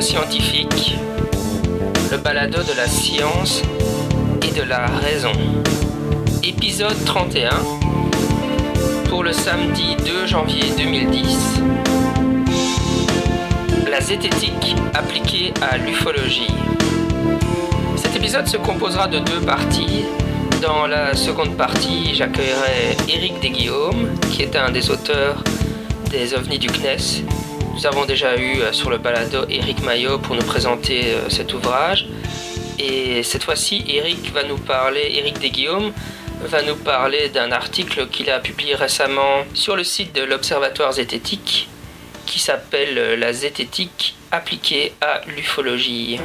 scientifique, le balado de la science et de la raison. Épisode 31 pour le samedi 2 janvier 2010. La zététique appliquée à l'ufologie. Cet épisode se composera de deux parties. Dans la seconde partie, j'accueillerai Éric Desguillaume, qui est un des auteurs des ovnis du CNES. Nous avons déjà eu euh, sur le balado Éric Maillot pour nous présenter euh, cet ouvrage. Et cette fois-ci, Éric va nous parler, Desguillaume va nous parler d'un article qu'il a publié récemment sur le site de l'Observatoire zététique qui s'appelle euh, La zététique appliquée à l'ufologie.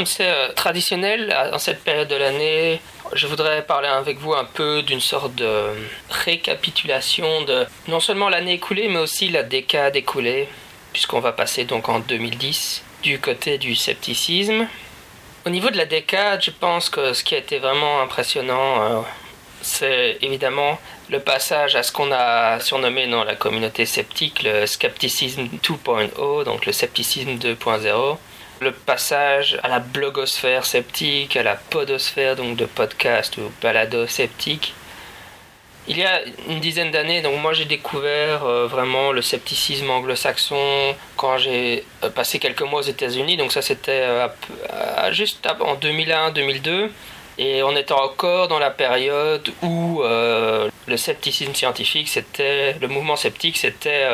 Comme c'est euh, traditionnel en cette période de l'année, je voudrais parler avec vous un peu d'une sorte de récapitulation de non seulement l'année écoulée mais aussi la décade écoulée, puisqu'on va passer donc en 2010 du côté du scepticisme. Au niveau de la décade, je pense que ce qui a été vraiment impressionnant, euh, c'est évidemment le passage à ce qu'on a surnommé dans la communauté sceptique le scepticisme 2.0, donc le scepticisme 2.0 le passage à la blogosphère sceptique, à la podosphère, donc de podcast ou balado sceptique. Il y a une dizaine d'années, donc moi j'ai découvert euh, vraiment le scepticisme anglo-saxon quand j'ai euh, passé quelques mois aux États-Unis. Donc ça c'était euh, juste en 2001-2002. Et on était encore dans la période où le scepticisme scientifique, c'était le mouvement sceptique, c'était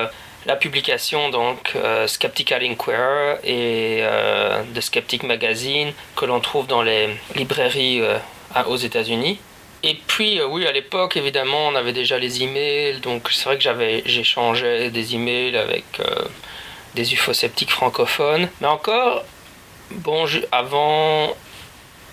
la publication donc euh, Skeptical Inquirer et euh, The Skeptic Magazine que l'on trouve dans les librairies euh, aux États-Unis. Et puis oui, à l'époque évidemment, on avait déjà les emails, donc c'est vrai que j'avais j'échangeais des emails avec des ufosceptiques francophones. Mais encore, bon, avant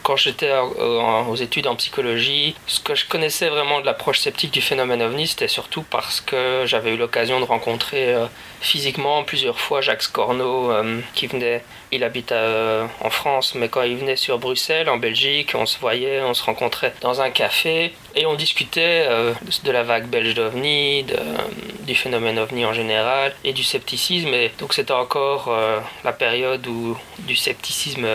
quand j'étais aux études en psychologie, ce que je connaissais vraiment de l'approche sceptique du phénomène ovni, c'était surtout parce que j'avais eu l'occasion de rencontrer euh, physiquement plusieurs fois Jacques Scorno, euh, qui venait, il habite euh, en France, mais quand il venait sur Bruxelles, en Belgique, on se voyait, on se rencontrait dans un café et on discutait de la vague belge d'ovni, du phénomène ovni en général et du scepticisme. Et donc c'était encore la période où du scepticisme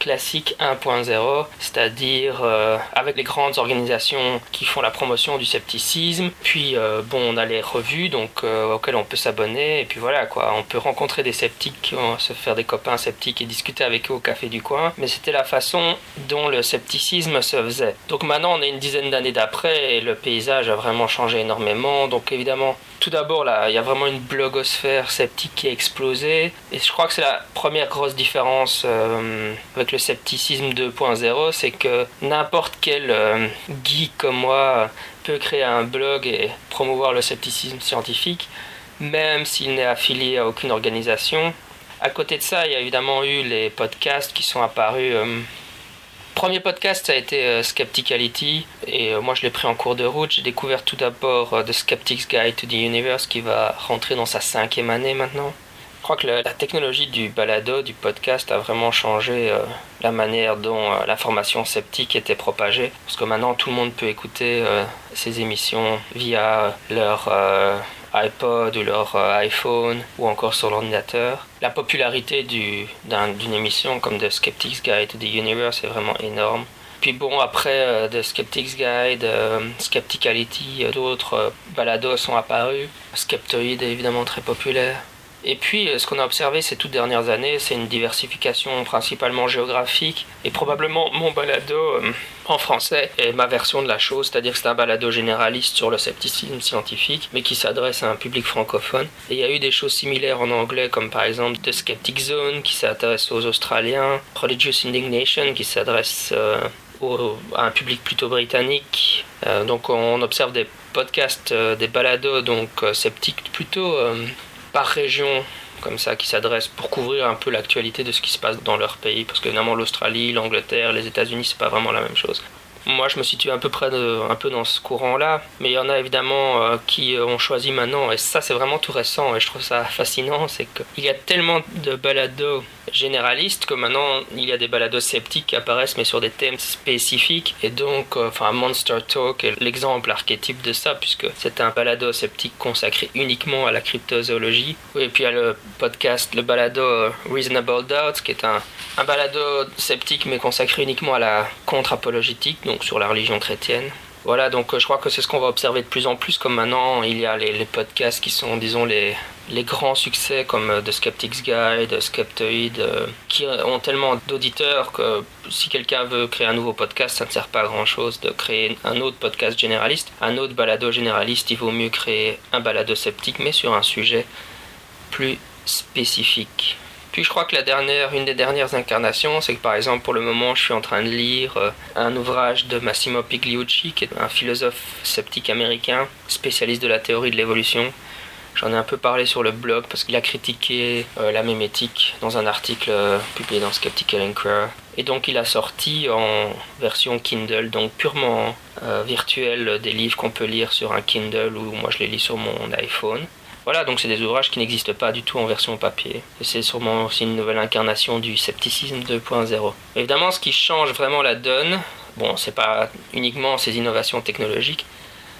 classique 1.0, c'est-à-dire euh, avec les grandes organisations qui font la promotion du scepticisme. Puis euh, bon, on a les revues donc euh, auxquelles on peut s'abonner et puis voilà quoi, on peut rencontrer des sceptiques, se faire des copains sceptiques et discuter avec eux au café du coin. Mais c'était la façon dont le scepticisme se faisait. Donc maintenant, on est une dizaine d'années d'après et le paysage a vraiment changé énormément. Donc évidemment, tout d'abord, là, il y a vraiment une blogosphère sceptique qui a explosé. Et je crois que c'est la première grosse différence euh, le scepticisme 2.0, c'est que n'importe quel euh, geek comme moi peut créer un blog et promouvoir le scepticisme scientifique, même s'il n'est affilié à aucune organisation. À côté de ça, il y a évidemment eu les podcasts qui sont apparus. Euh, Premier podcast, ça a été euh, Skepticality, et euh, moi je l'ai pris en cours de route. J'ai découvert tout d'abord The Skeptic's Guide to the Universe qui va rentrer dans sa cinquième année maintenant. Je crois que la, technologie du balado, du podcast, a vraiment changé la manière dont l'information sceptique était propagée. Parce que maintenant tout le monde peut écouter ces émissions via leur iPod ou leur euh, iPhone ou encore sur l'ordinateur. La popularité d'une émission comme The Skeptic's Guide to the Universe est vraiment énorme. Puis bon, après euh, The Skeptic's Guide, euh, Skepticality, d'autres balados sont apparus. Skeptoid est évidemment très populaire. Et puis, euh, ce qu'on a observé ces toutes dernières années, c'est une diversification principalement géographique et probablement mon balado euh, en français est ma version de la chose, c'est-à-dire que c'est un balado généraliste sur le scepticisme scientifique, mais qui s'adresse à un public francophone. Et il y a eu des choses similaires en anglais, comme par exemple The Skeptic Zone, qui s'adresse aux Australiens, Religious Indignation, qui s'adresse euh, à un public plutôt britannique. donc on observe des podcasts, des balados donc sceptiques plutôt par région comme ça qui s'adressent pour couvrir un peu l'actualité de ce qui se passe dans leur pays parce que évidemment l'Australie, l'Angleterre, les États-Unis c'est pas vraiment la même chose. Moi, je me situe à peu près un peu dans ce courant-là, mais il y en a évidemment euh, qui ont choisi maintenant, et ça c'est vraiment tout récent, et je trouve ça fascinant, c'est qu'il y a tellement de balados généralistes que maintenant il y a des balados sceptiques qui apparaissent, mais sur des thèmes spécifiques, et donc, euh, enfin, Monster Talk est l'exemple archétype de ça, puisque c'est un balado sceptique consacré uniquement à la cryptozoologie. Et puis il y a le podcast, le balado euh, Reasonable Doubt, qui est un, un balado sceptique mais consacré uniquement à la contre-apologétique, donc sur la religion chrétienne. Voilà, donc euh, je crois que c'est ce qu'on va observer de plus en plus, comme maintenant il y a les, podcasts qui sont, disons, les, les grands succès comme euh, The Skeptic's Guide, Skeptoid, euh, qui ont tellement d'auditeurs que si quelqu'un veut créer un nouveau podcast, ça ne sert pas à grand chose de créer un autre podcast généraliste. Un autre balado généraliste, il vaut mieux créer un balado sceptique, mais sur un sujet plus spécifique. Puis je crois que la dernière, une des dernières incarnations, c'est que par exemple pour le moment je suis en train de lire euh, un ouvrage de Massimo Pigliucci, qui est un philosophe sceptique américain, spécialiste de la théorie de l'évolution. J'en ai un peu parlé sur le blog parce qu'il a critiqué euh, la mémétique dans un article euh, publié dans Skeptical Inquirer. Et donc il a sorti en version Kindle, donc purement virtuelle, des livres qu'on peut lire sur un Kindle ou moi je les lis sur mon iPhone. Voilà, donc c'est des ouvrages qui n'existent pas du tout en version papier. C'est sûrement aussi une nouvelle incarnation du scepticisme 2.0. Évidemment, ce qui change vraiment la donne, bon, c'est pas uniquement ces innovations technologiques,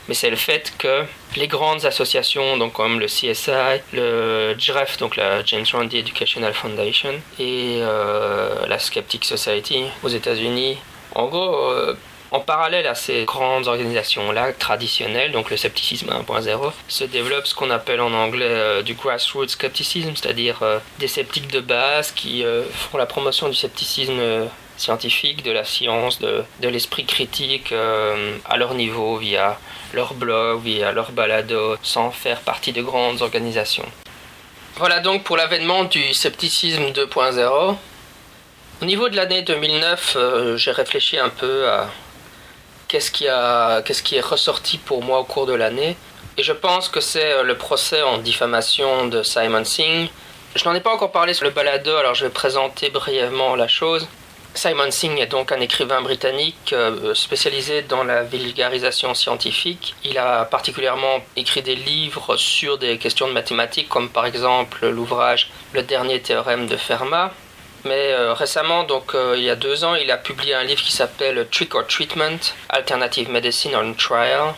mais c'est le fait que les grandes associations, donc comme le CSI, le GREF, donc la James Randi Educational Foundation, et euh, la Skeptic Society aux États-Unis, en gros, euh, en parallèle à ces grandes organisations-là traditionnelles, donc le scepticisme 1.0, se développe ce qu'on appelle en anglais euh, du grassroots skepticism, c'est-à-dire euh, des sceptiques de base qui euh, font la promotion du scepticisme scientifique, de la science, de, de l'esprit critique à leur niveau via leur blog, via leur balado, sans faire partie de grandes organisations. Voilà donc pour l'avènement du scepticisme 2.0. Au niveau de l'année 2009, j'ai réfléchi un peu à qu'est-ce qui, a, qu'est-ce qui est ressorti pour moi au cours de l'année. Et je pense que c'est euh, le procès en diffamation de Simon Singh. Je n'en ai pas encore parlé sur le balado, alors je vais présenter brièvement la chose. Simon Singh est donc un écrivain britannique euh, spécialisé dans la vulgarisation scientifique. Il a particulièrement écrit des livres sur des questions de mathématiques, comme par exemple l'ouvrage Le dernier théorème de Fermat, mais euh, récemment, donc euh, il y a deux ans, il a publié un livre qui s'appelle Trick or Treatment, Alternative Medicine on Trial,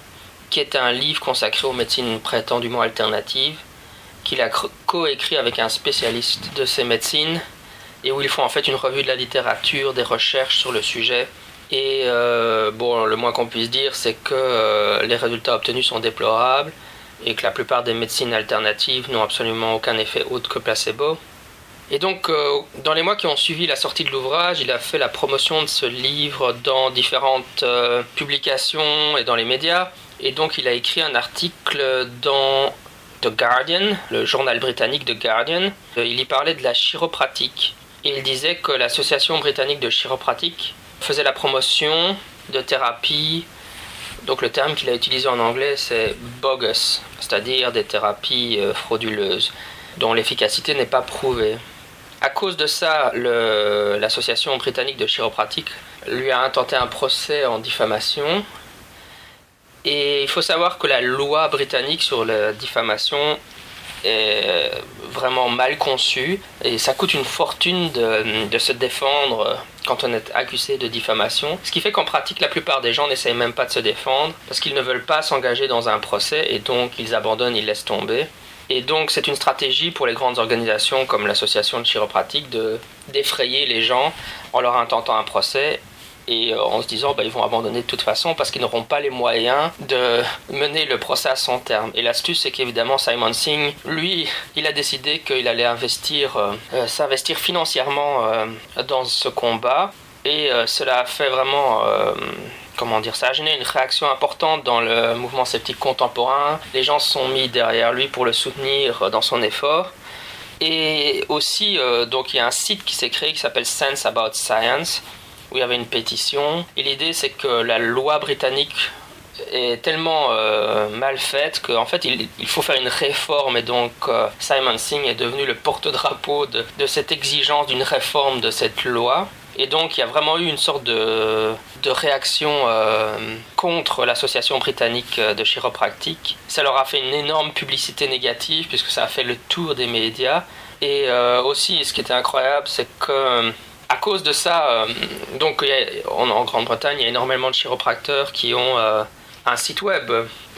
qui est un livre consacré aux médecines prétendument alternatives, qu'il a coécrit avec un spécialiste de ces médecines, et où ils font en fait une revue de la littérature, des recherches sur le sujet. Et euh, bon, le moins qu'on puisse dire, c'est que les résultats obtenus sont déplorables et que la plupart des médecines alternatives n'ont absolument aucun effet autre que placebo. Et donc, euh, dans les mois qui ont suivi la sortie de l'ouvrage, il a fait la promotion de ce livre dans différentes euh, publications et dans les médias. Et donc, il a écrit un article dans The Guardian, le journal britannique The Guardian. Euh, il y parlait de la chiropratique. Il disait que l'association britannique de chiropratique faisait la promotion de thérapies. Donc, le terme qu'il a utilisé en anglais, c'est bogus, c'est-à-dire des thérapies frauduleuses dont l'efficacité n'est pas prouvée. À cause de ça, l'association britannique de chiropratique lui a intenté un procès en diffamation. Et il faut savoir que la loi britannique sur la diffamation est vraiment mal conçue et ça coûte une fortune de, de, se défendre quand on est accusé de diffamation. Ce qui fait qu'en pratique, la plupart des gens n'essayent même pas de se défendre parce qu'ils ne veulent pas s'engager dans un procès et donc ils abandonnent, ils laissent tomber. Et donc c'est une stratégie pour les grandes organisations comme l'association de chiropratique de d'effrayer les gens en leur intentant un procès et euh, en se disant bah, ils vont abandonner de toute façon parce qu'ils n'auront pas les moyens de mener le procès à son terme. Et l'astuce c'est qu'évidemment Simon Singh, lui, il a décidé qu'il allait investir, euh, euh, s'investir financièrement dans ce combat et cela a fait vraiment comment dire, ça a généré une réaction importante dans le mouvement sceptique contemporain. Les gens se sont mis derrière lui pour le soutenir dans son effort. Et aussi, euh, donc il y a un site qui s'est créé qui s'appelle Sense About Science, où il y avait une pétition. Et l'idée, c'est que la loi britannique est tellement euh, mal faite qu'en fait il, faut faire une réforme et donc euh, Simon Singh est devenu le porte-drapeau de cette exigence d'une réforme de cette loi Et donc il y a vraiment eu une sorte de, de réaction euh, contre l'association britannique de chiropractique. Ça leur a fait une énorme publicité négative puisque ça a fait le tour des médias. Et euh, aussi, ce qui était incroyable, c'est que à cause de ça, donc en Grande-Bretagne, il y a énormément de chiropracteurs qui ont un site web,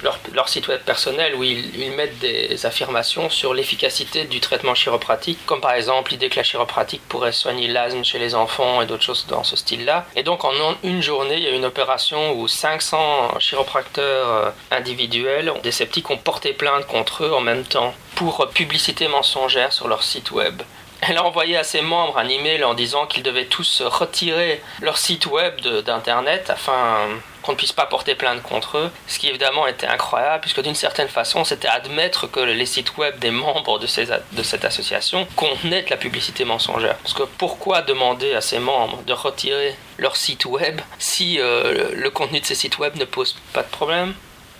leur, site web personnel, où ils, mettent des affirmations sur l'efficacité du traitement chiropratique, comme par exemple l'idée que la chiropratique pourrait soigner l'asthme chez les enfants et d'autres choses dans ce style-là. Et donc en une journée, il y a une opération où 500 chiropracteurs euh, individuels, des sceptiques, ont porté plainte contre eux en même temps pour publicité mensongère sur leur site web. Elle a envoyé à ses membres un email en disant qu'ils devaient tous retirer leur site web d'internet afin qu'on ne puisse pas porter plainte contre eux, ce qui évidemment était incroyable, puisque d'une certaine façon, c'était admettre que les sites web des membres de, ces, de cette association contenaient de la publicité mensongère. Parce que pourquoi demander à ces membres de retirer leur site web si euh, le contenu de ces sites web ne pose pas de problème?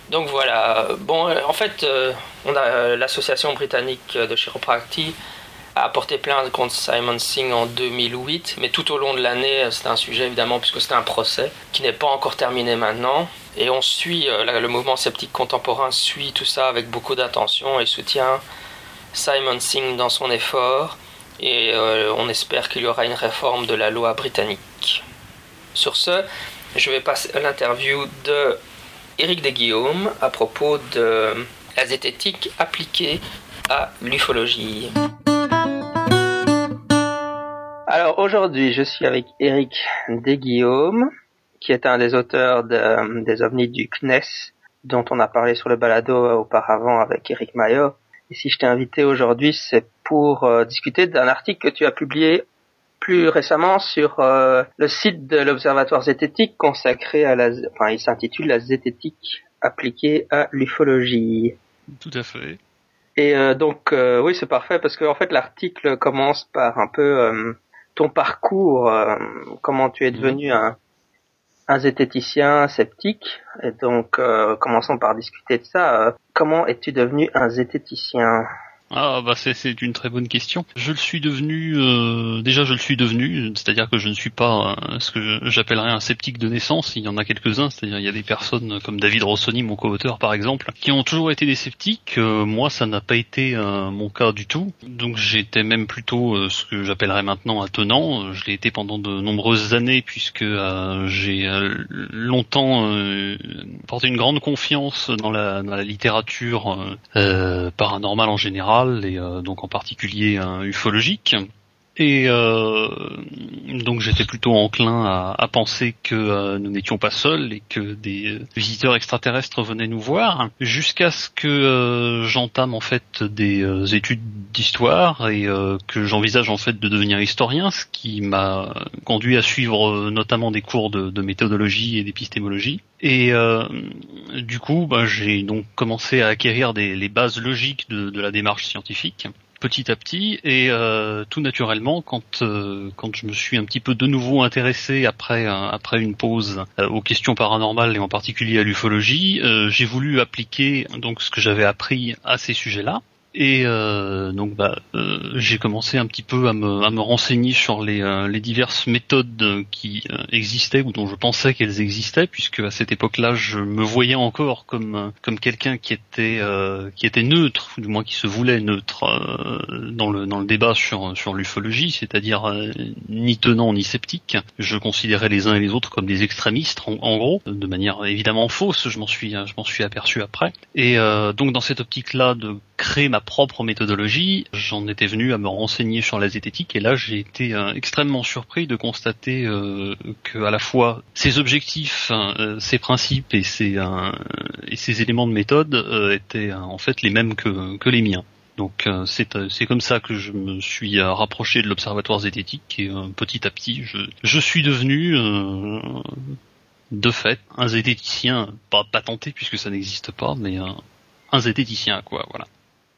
Donc voilà, bon, en fait, euh, on a euh, l'association britannique de chiropractie a porté plainte contre Simon Singh en 2008, mais tout au long de l'année, euh, c'était un sujet évidemment puisque c'était un procès qui n'est pas encore terminé maintenant. Et on suit, euh, le mouvement sceptique contemporain suit tout ça avec beaucoup d'attention et soutient Simon Singh dans son effort. Et euh, on espère qu'il y aura une réforme de la loi britannique. Sur ce, je vais passer à l'interview de Éric Desguillaume à propos de la zététique appliquée à l'ufologie. Alors aujourd'hui, je suis avec Eric Desguillaume, qui est un des auteurs des ovnis du CNES, dont on a parlé sur le balado auparavant avec Eric Maillot. Et si je t'ai invité aujourd'hui, c'est pour euh, discuter d'un article que tu as publié plus récemment sur euh, le site de l'Observatoire zététique consacré à la, enfin, il s'intitule la zététique appliquée à l'ufologie. Tout à fait. Et euh, donc oui, c'est parfait parce que en fait l'article commence par un peu ton parcours, euh, comment tu es mhm. devenu un, un zététicien sceptique. Et donc, euh, commençons par discuter de ça. Euh, comment es-tu devenu un zététicien? Ah bah c'est une très bonne question. Je le suis devenu euh, déjà je le suis devenu, c'est-à-dire que je ne suis pas euh, ce que j'appellerais un sceptique de naissance. Il y en a quelques-uns, c'est-à-dire il y a des personnes comme David Rossoni, mon co-auteur par exemple, qui ont toujours été des sceptiques. Euh, moi ça n'a pas été mon cas du tout. Donc j'étais même plutôt ce que j'appellerais maintenant un tenant. Je l'ai été pendant de nombreuses années puisque j'ai longtemps porté une grande confiance dans la, dans la littérature paranormale en général et euh, donc en particulier ufologique. Et euh, donc j'étais plutôt enclin à, penser que euh, nous n'étions pas seuls et que des visiteurs extraterrestres venaient nous voir, jusqu'à ce que j'entame en fait des études d'histoire et que j'envisage en fait de devenir historien, ce qui m'a conduit à suivre notamment des cours de, méthodologie et d'épistémologie. Et du coup, bah, j'ai donc commencé à acquérir des, les bases logiques de la démarche scientifique petit à petit et euh, tout naturellement quand euh, quand je me suis un petit peu de nouveau intéressé après après une pause euh, aux questions paranormales et en particulier à l'ufologie, j'ai voulu appliquer donc ce que j'avais appris à ces sujets-là et euh, donc bah, euh, j'ai commencé un petit peu à me, me renseigner sur les, euh, diverses méthodes qui existaient ou dont je pensais qu'elles existaient, puisque à cette époque-là je me voyais encore comme quelqu'un qui était qui était neutre, ou du moins qui se voulait neutre dans le dans le débat sur l'ufologie, c'est-à-dire ni tenant ni sceptique. Je considérais les uns et les autres comme des extrémistes en, en gros, de manière évidemment fausse. Je m'en suis je m'en suis aperçu après. Et donc dans cette optique-là de créer ma propre méthodologie, j'en étais venu à me renseigner sur la zététique et là j'ai été euh, extrêmement surpris de constater euh, que à la fois ces objectifs, euh, ces principes et ces, et ces éléments de méthode étaient en fait les mêmes que, les miens. Donc c'est comme ça que je me suis rapproché de l'observatoire zététique et petit à petit je, je suis devenu de fait un zététicien pas patenté puisque ça n'existe pas mais un zététicien quoi voilà.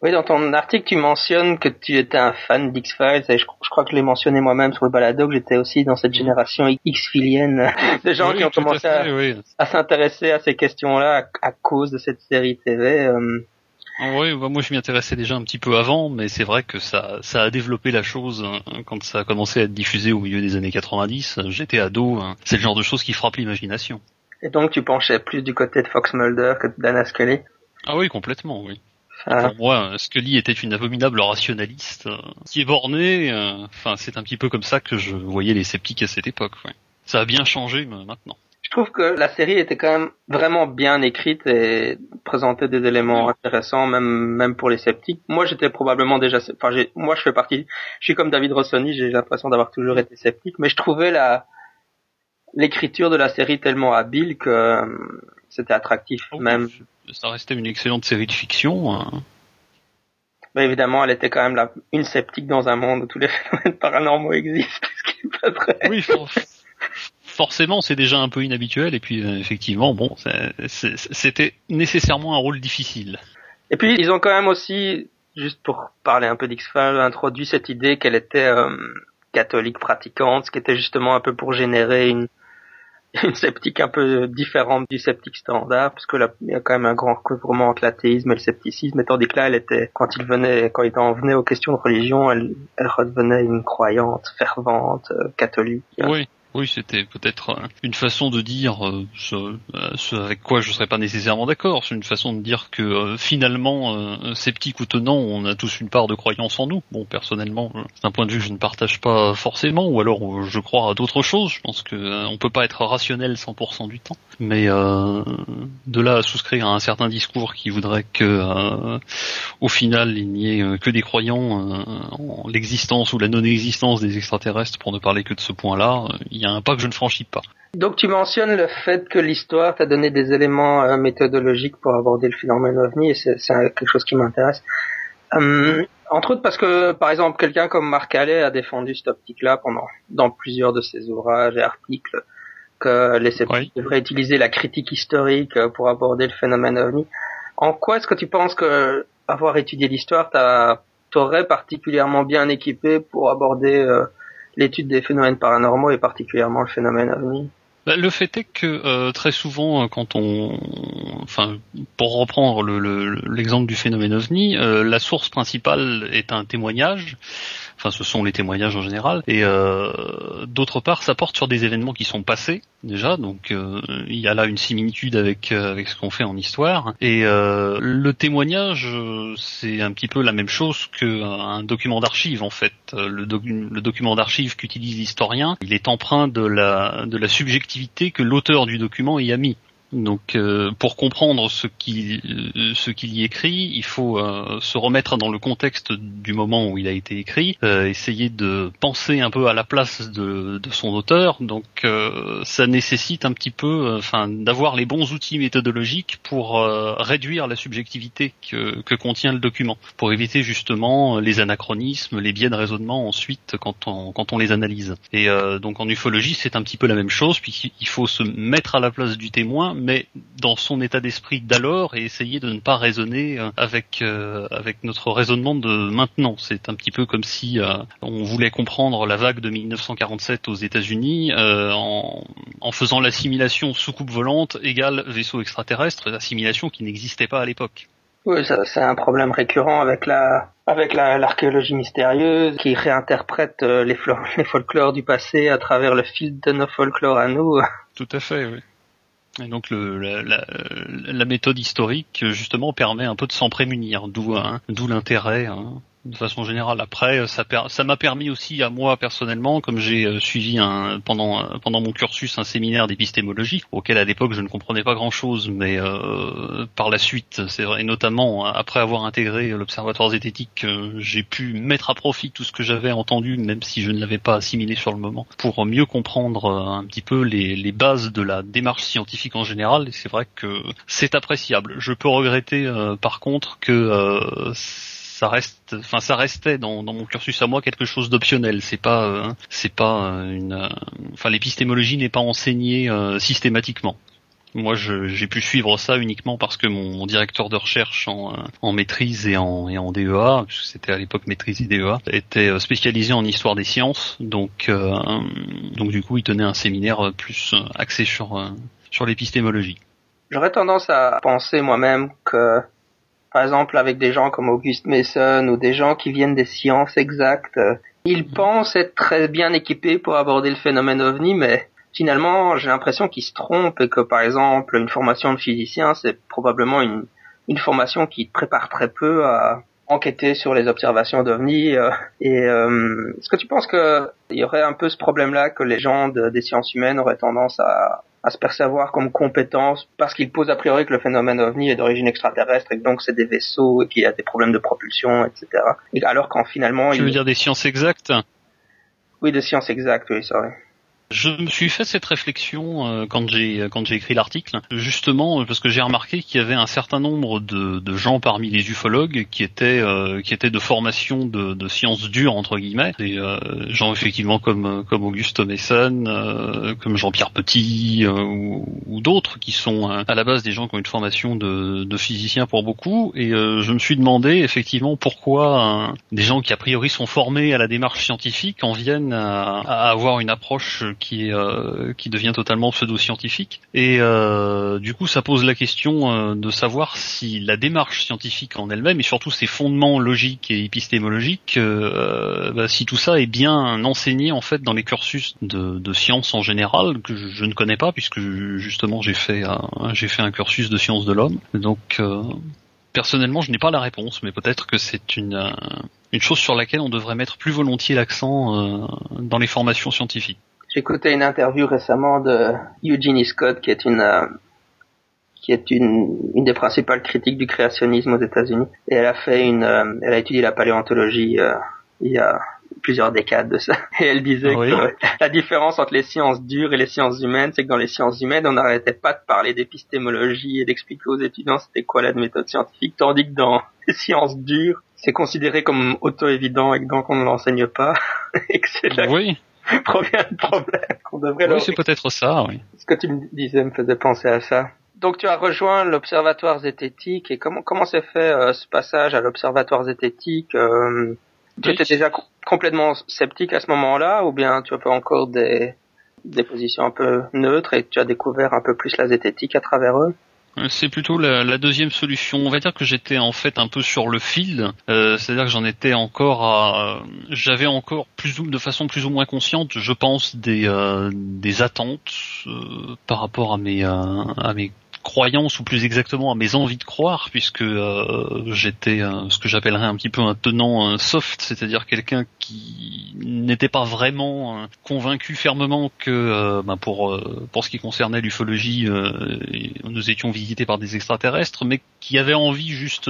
Oui, dans ton article, tu mentionnes que tu étais un fan d'X-Files, et je, crois que je l'ai mentionné moi-même sur le balado, que j'étais aussi dans cette génération X-filienne de gens qui ont commencé à, s'intéresser à ces questions-là à, cause de cette série TV. Euh. Oui, bah, moi je m'y intéressais déjà un petit peu avant, mais c'est vrai que ça, ça a développé la chose hein, quand ça a commencé à être diffusé au milieu des années 90. J'étais ado, hein. c'est le genre de choses qui frappe l'imagination. Et donc tu penchais plus du côté de Fox Mulder que d'Anna Scully? Ah oui, complètement, oui. Pour moi, Scully était une abominable rationaliste euh, qui est bornée. Euh, enfin, c'est un petit peu comme ça que je voyais les sceptiques à cette époque. Ça a bien changé maintenant. Je trouve que la série était quand même vraiment bien écrite et présentait des éléments intéressants, même même pour les sceptiques. Moi, j'étais probablement déjà, enfin, moi, je fais partie. Je suis comme David Rossoni, j'ai l'impression d'avoir toujours été sceptique, mais je trouvais la l'écriture de la série tellement habile que euh, c'était attractif oh, même. Ça restait une excellente série de fiction. Hein. Mais évidemment, elle était quand même la, une sceptique dans un monde où tous les phénomènes paranormaux existent, ce qui est pas vrai. Oui, forcément, c'est déjà un peu inhabituel. Et puis, euh, effectivement, bon, c'était nécessairement un rôle difficile. Et puis, ils ont quand même aussi, juste pour parler un peu d'X-Files, introduit cette idée qu'elle était euh, catholique pratiquante, ce qui était justement un peu pour générer une, une sceptique un peu différente du sceptique standard, parce que là, il y a quand même un grand recouvrement entre l'athéisme et le scepticisme, et tandis que là, elle était, quand il venait, quand il en venait aux questions de religion, elle, elle redevenait une croyante fervente, euh, catholique. Oui, c'était peut-être euh, une façon de dire euh, ce, avec quoi je serais pas nécessairement d'accord. C'est une façon de dire que euh, finalement, sceptique ou tenant, on a tous une part de croyance en nous. Bon, personnellement, c'est un point de vue que je ne partage pas forcément, ou alors je crois à d'autres choses. Je pense que on peut pas être rationnel 100% du temps. Mais de là à souscrire à un certain discours qui voudrait que, au final, il n'y ait que des croyants en l'existence ou la non-existence des extraterrestres, pour ne parler que de ce point-là, il y a un pas que je ne franchis pas. Donc tu mentionnes le fait que l'histoire t'a donné des éléments euh, méthodologiques pour aborder le phénomène ovni et c'est quelque chose qui m'intéresse. Euh, entre autres parce que par exemple quelqu'un comme Marc Allais a défendu cette optique-là pendant dans plusieurs de ses ouvrages et articles que les sceptiques devraient utiliser la critique historique euh, pour aborder le phénomène ovni. En quoi est-ce que tu penses que avoir étudié l'histoire t'aurait particulièrement bien équipé pour aborder l'étude des phénomènes paranormaux et particulièrement le phénomène ovni? Bah, le fait est que euh, très souvent, euh, quand on, enfin, pour reprendre l'exemple du phénomène ovni, euh, la source principale est un témoignage Enfin, ce sont les témoignages en général. Et euh, d'autre part, ça porte sur des événements qui sont passés déjà. Donc, euh, il y a là une similitude avec euh, ce qu'on fait en histoire. Et le témoignage, c'est un petit peu la même chose qu'un document d'archive en fait. Le, document d'archive qu'utilise l'historien, il est empreint de la subjectivité que l'auteur du document y a mis. Donc, euh, pour comprendre ce qui euh, ce qu'il y écrit, il faut euh, se remettre dans le contexte du moment où il a été écrit, essayer de penser un peu à la place de, de son auteur. Donc, ça nécessite un petit peu, enfin, d'avoir les bons outils méthodologiques pour réduire la subjectivité que, que contient le document, pour éviter justement les anachronismes, les biais de raisonnement ensuite quand on quand on les analyse. Et donc en ufologie, c'est un petit peu la même chose, puisqu'il faut se mettre à la place du témoin mais dans son état d'esprit d'alors et essayer de ne pas raisonner euh, avec euh, avec notre raisonnement de maintenant. C'est un petit peu comme si euh, on voulait comprendre la vague de 1947 aux États-Unis en, en faisant l'assimilation soucoupe volante égale vaisseau extraterrestre, l'assimilation qui n'existait pas à l'époque. Oui, c'est un problème récurrent avec la avec l'archéologie mystérieuse qui réinterprète les, les folklores du passé à travers le fil de nos folklores à nous. Tout à fait, oui. Donc le, la, la, méthode historique justement permet un peu de s'en prémunir, d'où hein, l'intérêt. Hein de façon générale. Après, ça ça m'a permis aussi à moi personnellement, comme j'ai euh, suivi un, pendant euh, pendant mon cursus un séminaire d'épistémologie auquel à l'époque je ne comprenais pas grand chose, mais euh, par la suite, c'est vrai, notamment après avoir intégré l'observatoire zététique, j'ai pu mettre à profit tout ce que j'avais entendu, même si je ne l'avais pas assimilé sur le moment, pour mieux comprendre un petit peu les bases de la démarche scientifique en général. Et c'est vrai que c'est appréciable. Je peux regretter par contre que ça reste, enfin ça restait dans, mon cursus à moi quelque chose d'optionnel. C'est pas, euh, c'est pas euh, une, euh, enfin l'épistémologie n'est pas enseignée systématiquement. Moi, j'ai pu suivre ça uniquement parce que mon, directeur de recherche en, maîtrise et en, DEA, c'était à l'époque maîtrise et DEA, était spécialisé en histoire des sciences. Donc, donc du coup, il tenait un séminaire plus axé sur sur l'épistémologie. J'aurais tendance à penser moi-même que par exemple avec des gens comme Auguste Mason ou des gens qui viennent des sciences exactes, euh, ils mhm. pensent être très bien équipés pour aborder le phénomène ovni, mais finalement j'ai l'impression qu'ils se trompent et que par exemple une formation de physicien c'est probablement une, une formation qui prépare très peu à enquêter sur les observations d'OVNI. Euh, et euh, est-ce que tu penses qu'il y aurait un peu ce problème-là que les gens des sciences humaines auraient tendance à, à se percevoir comme compétence parce qu'ils posent a priori que le phénomène ovni est d'origine extraterrestre et que donc c'est des vaisseaux et qu'il y a des problèmes de propulsion, etc. Et alors qu'en finalement... Tu veux dire des sciences exactes? Oui, des sciences exactes, oui, c'est vrai. Je me suis fait cette réflexion euh, quand j'ai quand j'ai écrit l'article, justement parce que j'ai remarqué qu'il y avait un certain nombre de, de gens parmi les ufologues qui étaient euh, qui étaient de formation de, de sciences dures entre guillemets, des euh, gens effectivement comme comme Auguste Mason, comme Jean-Pierre Petit ou, ou d'autres qui sont à la base des gens qui ont une formation de, de physiciens pour beaucoup, et je me suis demandé effectivement pourquoi des gens qui a priori sont formés à la démarche scientifique en viennent à, à avoir une approche qui euh, qui devient totalement pseudo-scientifique. Et euh, du coup, ça pose la question euh, de savoir si la démarche scientifique en elle-même et surtout ses fondements logiques et épistémologiques, bah, si tout ça est bien enseigné en fait dans les cursus de, de sciences en général que je, ne connais pas puisque justement j'ai fait un, j'ai fait un cursus de sciences de l'homme. Donc personnellement, je n'ai pas la réponse, mais peut-être que c'est une une chose sur laquelle on devrait mettre plus volontiers l'accent dans les formations scientifiques. J'écoutais une interview récemment de Eugenie Scott, qui est une euh, qui est une, une des principales critiques du créationnisme aux États-Unis, et elle a fait une, euh, elle a étudié la paléontologie euh, il y a plusieurs décades de ça, et elle disait que la différence entre les sciences dures et les sciences humaines, c'est que dans les sciences humaines, on n'arrêtait pas de parler d'épistémologie et d'expliquer aux étudiants c'était quoi la méthode scientifique, tandis que dans les sciences dures, c'est considéré comme auto-évident et que donc on ne l'enseigne pas, et que c'est oui. de problème qu'on devrait Oui, c'est peut-être ça, oui. Ce que tu me disais me faisait penser à ça. Donc tu as rejoint l'Observatoire zététique et comment comment s'est fait euh, ce passage à l'Observatoire zététique euh, Tu étais déjà complètement sceptique à ce moment-là ou bien tu as pas encore des des positions un peu neutres et tu as découvert un peu plus la zététique à travers eux? C'est plutôt la, deuxième solution. On va dire que j'étais en fait un peu sur le fil, euh, c'est-à-dire que j'en étais encore à, j'avais encore plus ou de façon plus ou moins consciente, je pense, des euh, des attentes euh, par rapport à mes à mes croyances ou plus exactement à mes envies de croire puisque euh, j'étais ce que j'appellerais un petit peu un tenant soft, c'est-à-dire quelqu'un qui n'était pas vraiment euh, convaincu fermement que euh, ben pour ce qui concernait l'ufologie nous étions visités par des extraterrestres mais qui avait envie juste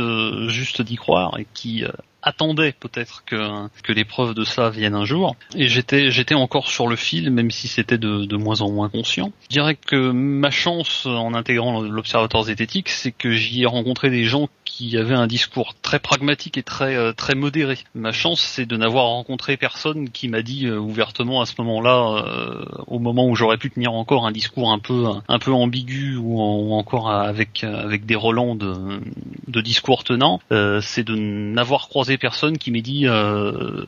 d'y croire et qui attendait peut-être que, que les preuves de ça viennent un jour. Et j'étais j'étais encore sur le fil, même si c'était de, de moins en moins conscient. Je dirais que ma chance en intégrant l'observatoire zététique, c'est que j'y ai rencontré des gens qui avaient un discours très pragmatique et très euh, très modéré. Ma chance, c'est de n'avoir rencontré personne qui m'a dit euh, ouvertement à ce moment-là, euh, au moment où j'aurais pu tenir encore un discours un peu un peu ambigu ou, encore avec avec des relents de, de discours tenants, c'est de n'avoir croisé personnes qui m'aient dit euh,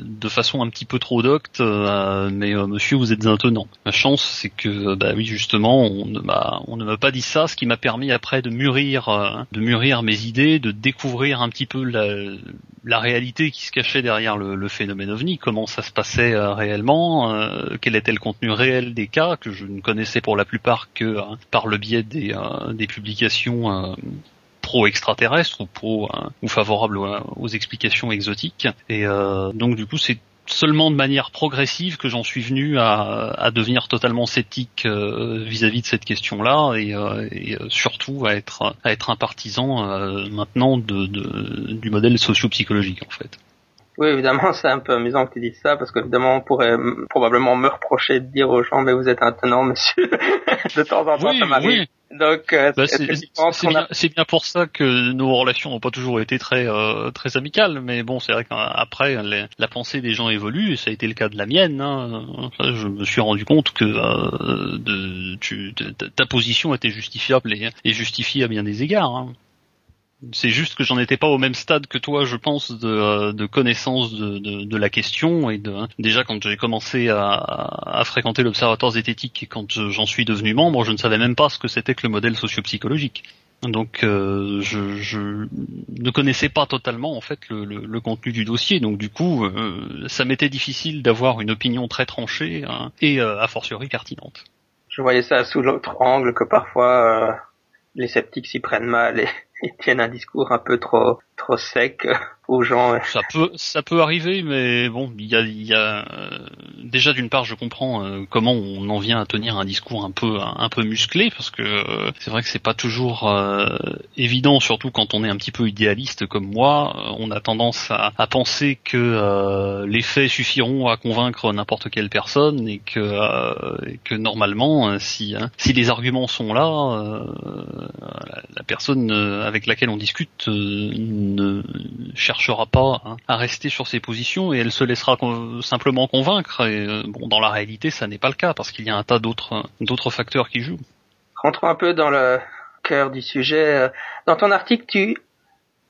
de façon un petit peu trop docte, euh, mais euh, monsieur vous êtes un tenant. Ma chance c'est que bah oui justement on ne m'a pas dit ça, ce qui m'a permis après de mûrir de mûrir mes idées, de découvrir un petit peu la, réalité qui se cachait derrière le, phénomène ovni, comment ça se passait réellement, quel était le contenu réel des cas que je ne connaissais pour la plupart que par le biais des, des publications pro-extraterrestre ou pro euh, ou favorable aux, explications exotiques. Et euh, donc du coup c'est seulement de manière progressive que j'en suis venu à, à, devenir totalement sceptique euh, vis-à-vis de cette question-là et, et, surtout à être à être un partisan maintenant de, de, du modèle socio-psychologique en fait. Oui, évidemment, c'est un peu amusant que tu dises ça, parce qu'évidemment, on pourrait probablement me reprocher de dire aux gens, mais vous êtes un tenant, monsieur. de temps en temps, ça m'arrive. Donc, euh, bah, c'est bien, pour ça que nos relations n'ont pas toujours été très euh, très amicales, mais bon, c'est vrai qu'après, la pensée des gens évolue, et ça a été le cas de la mienne. Hein. je me suis rendu compte que euh, de, tu, ta position était justifiable et, et justifiée à bien des égards. Hein. C'est juste que j'en étais pas au même stade que toi, je pense, de, euh, de connaissance de, de, de, la question et de déjà quand j'ai commencé à, à, fréquenter l'observatoire zététique et quand j'en suis devenu membre, je ne savais même pas ce que c'était que le modèle socio-psychologique. Donc je, je, ne connaissais pas totalement en fait le, le, contenu du dossier, donc du coup ça m'était difficile d'avoir une opinion très tranchée hein, et a fortiori pertinente. Je voyais ça sous l'autre angle que parfois les sceptiques s'y prennent mal et, et, tiennent un discours un peu trop trop sec aux gens. Ça peut, ça peut arriver, mais bon, il y a, y a euh, déjà d'une part, je comprends euh, comment on en vient à tenir un discours un peu, un, peu musclé, parce que euh, c'est vrai que c'est pas toujours évident, surtout quand on est un petit peu idéaliste comme moi. On a tendance à, à penser que les faits suffiront à convaincre n'importe quelle personne et que, et que normalement, si, hein, si les arguments sont là, la, personne avec laquelle on discute ne cherchera pas hein, à rester sur ses positions et elle se laissera simplement convaincre. Et euh, bon, dans la réalité, ça n'est pas le cas parce qu'il y a un tas d'autres d'autres facteurs qui jouent. Rentrons un peu dans le cœur du sujet. Dans ton article, tu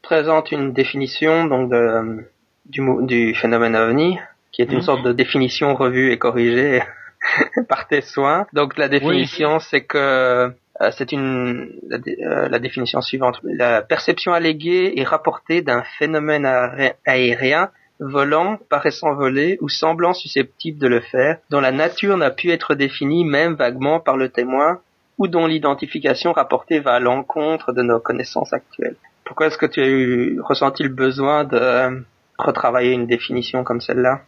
présentes une définition donc de, du, du phénomène ovni, qui est une mhm. sorte de définition revue et corrigée par tes soins. Donc la définition, c'est que euh, c'est une euh, la, définition suivante. La perception alléguée est rapportée d'un phénomène aérien volant, paraissant voler ou semblant susceptible de le faire, dont la nature n'a pu être définie même vaguement par le témoin ou dont l'identification rapportée va à l'encontre de nos connaissances actuelles. Pourquoi est-ce que tu as eu ressenti le besoin de euh, retravailler une définition comme celle-là?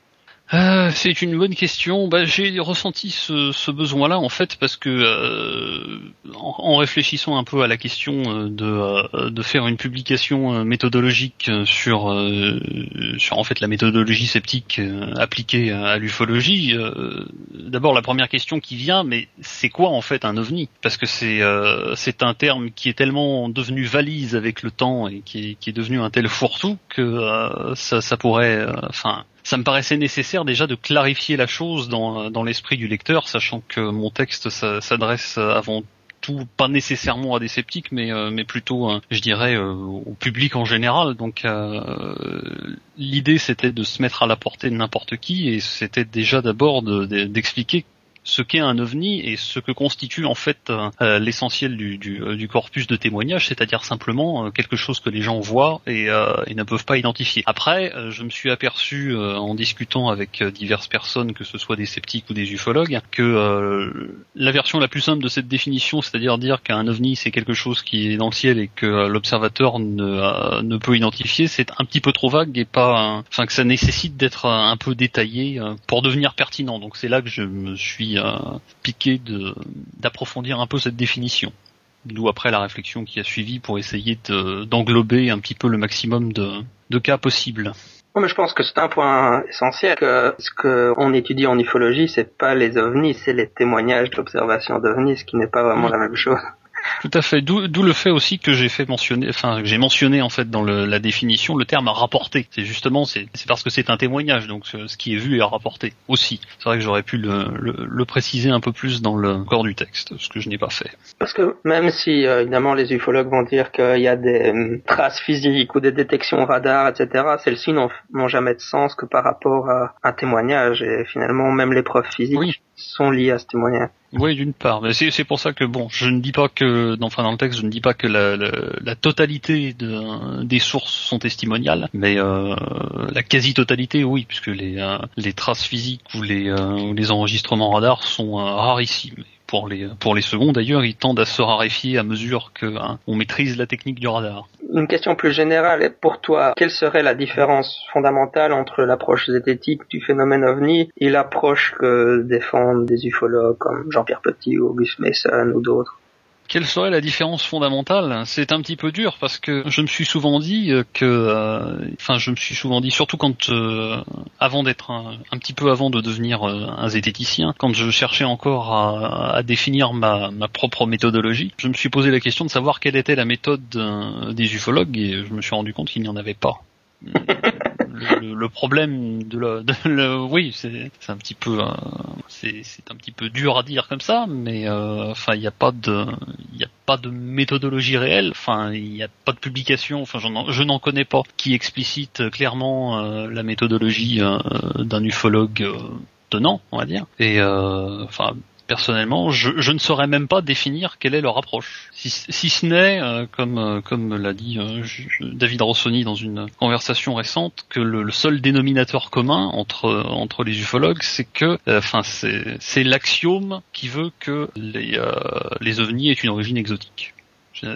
Euh, c'est une bonne question. Bah, j'ai ressenti ce, besoin-là en fait parce que euh, en, réfléchissant un peu à la question euh, de, faire une publication méthodologique sur en fait la méthodologie sceptique appliquée à l'ufologie, d'abord la première question qui vient, mais c'est quoi en fait un ovni? Parce que c'est un terme qui est tellement devenu valise avec le temps et qui est, qui est devenu un tel fourre-tout que ça, ça pourrait, enfin ça me paraissait nécessaire déjà de clarifier la chose dans, dans l'esprit du lecteur, sachant que mon texte s'adresse avant tout, pas nécessairement à des sceptiques, mais, euh, mais plutôt, euh, je dirais, euh, au public en général. Donc l'idée c'était de se mettre à la portée de n'importe qui, et c'était déjà d'abord d'expliquer ce qu'est un ovni et ce que constitue en fait euh, euh, l'essentiel euh, du, corpus de témoignage, c'est-à-dire simplement quelque chose que les gens voient et, et ne peuvent pas identifier. Après, je me suis aperçu en discutant avec diverses personnes, que ce soit des sceptiques ou des ufologues, que la version la plus simple de cette définition, c'est-à-dire dire qu'un ovni c'est quelque chose qui est dans le ciel et que l'observateur ne, ne peut identifier, c'est un petit peu trop vague et pas, enfin que ça nécessite d'être un peu détaillé pour devenir pertinent. Donc c'est là que je me suis piqué d'approfondir un peu cette définition. D'où après la réflexion qui a suivi pour essayer d'englober un petit peu le maximum de, de cas possibles. mais je pense que c'est un point essentiel que ce qu'on étudie en ufologie, c'est pas les ovnis, c'est les témoignages d'observation d'ovnis, ce qui n'est pas vraiment la même chose. Tout à fait. D'où le fait aussi que j'ai fait mentionner, enfin j'ai mentionné en fait dans le, la définition le terme rapporter. C'est justement c'est parce que c'est un témoignage, donc ce, qui est vu est rapporté aussi. C'est vrai que j'aurais pu le, le, préciser un peu plus dans le corps du texte, ce que je n'ai pas fait. Parce que même si euh, évidemment les ufologues vont dire qu'il y a des euh, traces physiques ou des détections radar, etc., celles-ci n'ont jamais de sens que par rapport à un témoignage et finalement même les preuves physiques sont liées à ce témoignage. Oui, d'une part. Mais c'est pour ça que bon, je ne dis pas que, enfin dans le texte, je ne dis pas que la, totalité de, des sources sont testimoniales, mais euh, la quasi-totalité, oui, puisque les, euh, traces physiques ou les, euh, enregistrements radar sont rarissimes pour les pour les seconds d'ailleurs, ils tendent à se raréfier à mesure que hein, on maîtrise la technique du radar. Une question plus générale pour toi, quelle serait la différence fondamentale entre l'approche zététique du phénomène ovni et l'approche que défendent des ufologues comme Jean-Pierre Petit ou Auguste Mason ou d'autres? Quelle serait la différence fondamentale? C'est un petit peu dur parce que je me suis souvent dit que, euh, enfin, je me suis souvent dit, surtout quand, euh, avant d'être un, petit peu avant de devenir euh, un zététicien, quand je cherchais encore à, définir ma, propre méthodologie, je me suis posé la question de savoir quelle était la méthode des ufologues et je me suis rendu compte qu'il n'y en avait pas le, problème de la, oui, c'est un petit peu, euh, c'est un petit peu dur à dire comme ça, mais euh, enfin, il n'y a pas de, il a pas de méthodologie réelle. Enfin, il n'y a pas de publication. Enfin, je n'en connais pas qui explicite clairement euh, la méthodologie d'un ufologue tenant, on va dire. Et enfin personnellement, je, ne saurais même pas définir quelle est leur approche. Si, ce n'est, euh, comme euh, comme l'a dit euh, David Rossoni dans une conversation récente, que le, seul dénominateur commun entre les ufologues, c'est que, enfin, c'est l'axiome qui veut que les les ovnis aient une origine exotique.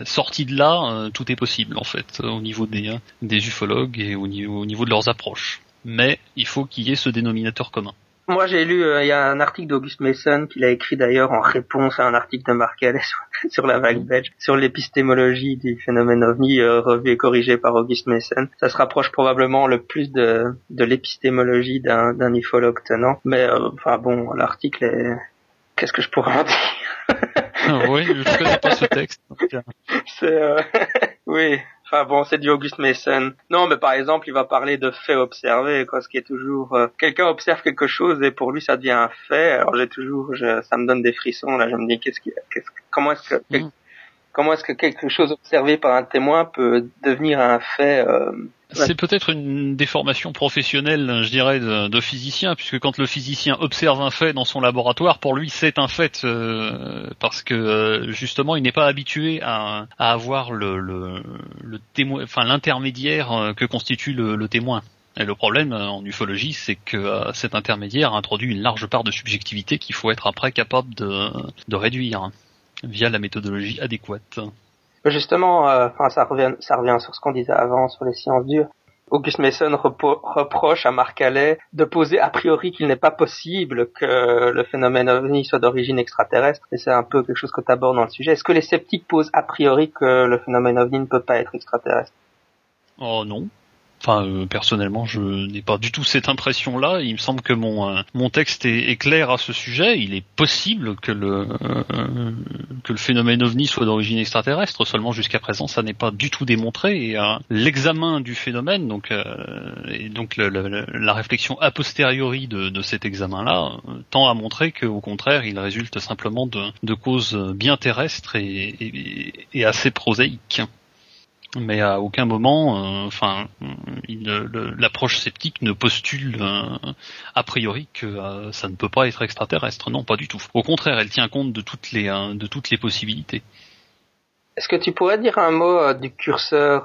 Sorti de là, tout est possible en fait au niveau des ufologues et au niveau de leurs approches. Mais il faut qu'il y ait ce dénominateur commun. Moi, j'ai lu, euh, il y a un article d'Auguste Mason qu'il a écrit d'ailleurs en réponse à un article de Ellis sur, la vague belge, sur l'épistémologie du phénomène ovni, euh, revu et corrigé par Auguste Mason. Ça se rapproche probablement le plus de, de l'épistémologie d'un, d'un ufologue tenant. Mais, euh, enfin bon, l'article est... Qu'est-ce que je pourrais en dire? Ah Oui, je connais pas ce texte. C'est... oui, Enfin bon, c'est du August Mason. Non, mais par exemple, il va parler de faits observés, quoi, ce qui est toujours euh, quelqu'un observe quelque chose et pour lui ça devient un fait. Alors j'ai toujours, ça me donne des frissons là. Je me dis qu'est-ce qui, qu'est-ce, comment est-ce que, mm. Comment est-ce que quelque chose observé par un témoin peut devenir un fait euh, c'est peut-être une déformation professionnelle, je dirais, de, physicien, puisque quand le physicien observe un fait dans son laboratoire, pour lui c'est un fait, euh, parce que euh, justement il n'est pas habitué à, avoir le, le, enfin l'intermédiaire que constitue le, témoin. Et le problème en ufologie, c'est que cet intermédiaire introduit une large part de subjectivité qu'il faut être après capable de réduire via la méthodologie adéquate. Justement, euh, enfin, ça revient, ça revient sur ce qu'on disait avant sur les sciences dures. August Mason reproche à Marc Allais de poser a priori qu'il n'est pas possible que le phénomène ovni soit d'origine extraterrestre. Et c'est un peu quelque chose que tu abordes dans le sujet. Est-ce que les sceptiques posent a priori que le phénomène ovni ne peut pas être extraterrestre? Oh non. Enfin, euh, personnellement, je n'ai pas du tout cette impression-là. Il me semble que mon euh, mon texte est, clair à ce sujet. Il est possible que le euh, que le phénomène ovni soit d'origine extraterrestre. Seulement, jusqu'à présent, ça n'est pas du tout démontré. Et l'examen du phénomène, donc et donc la réflexion a posteriori de, cet examen-là, tend à montrer qu'au contraire, il résulte simplement de, causes bien terrestres et assez prosaïques mais à aucun moment, euh, enfin, l'approche sceptique ne postule euh, a priori que euh, ça ne peut pas être extraterrestre. Non, pas du tout. Au contraire, elle tient compte de toutes les de toutes les possibilités. Est-ce que tu pourrais dire un mot du curseur,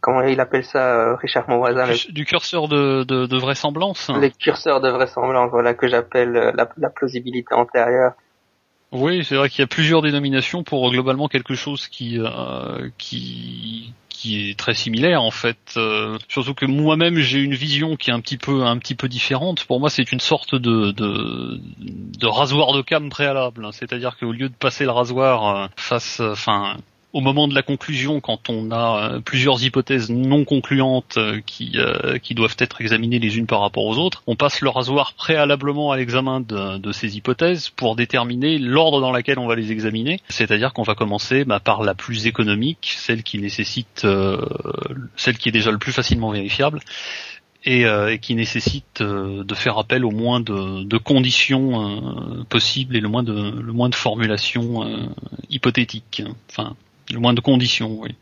comment il appelle ça, Richard Monvoisin Du, curseur de, de, vraisemblance. Les curseurs de vraisemblance, voilà que j'appelle la, la plausibilité antérieure. Oui, c'est vrai qu'il y a plusieurs dénominations pour globalement quelque chose qui euh, qui qui est très similaire en fait. Euh, surtout que moi-même j'ai une vision qui est un petit peu un petit peu différente. Pour moi, c'est une sorte de de, de rasoir de cam préalable. C'est-à-dire qu'au lieu de passer le rasoir euh, face, enfin au moment de la conclusion, quand on a euh, plusieurs hypothèses non concluantes euh, qui, euh, qui doivent être examinées les unes par rapport aux autres, on passe le rasoir préalablement à l'examen de, ces hypothèses pour déterminer l'ordre dans lequel on va les examiner. C'est-à-dire qu'on va commencer bah, par la plus économique, celle qui nécessite, celle qui est déjà le plus facilement vérifiable, et, qui nécessite de faire appel au moins de, conditions possibles et le moins de le moins de formulations hypothétiques. Enfin, le moins de conditions, oui.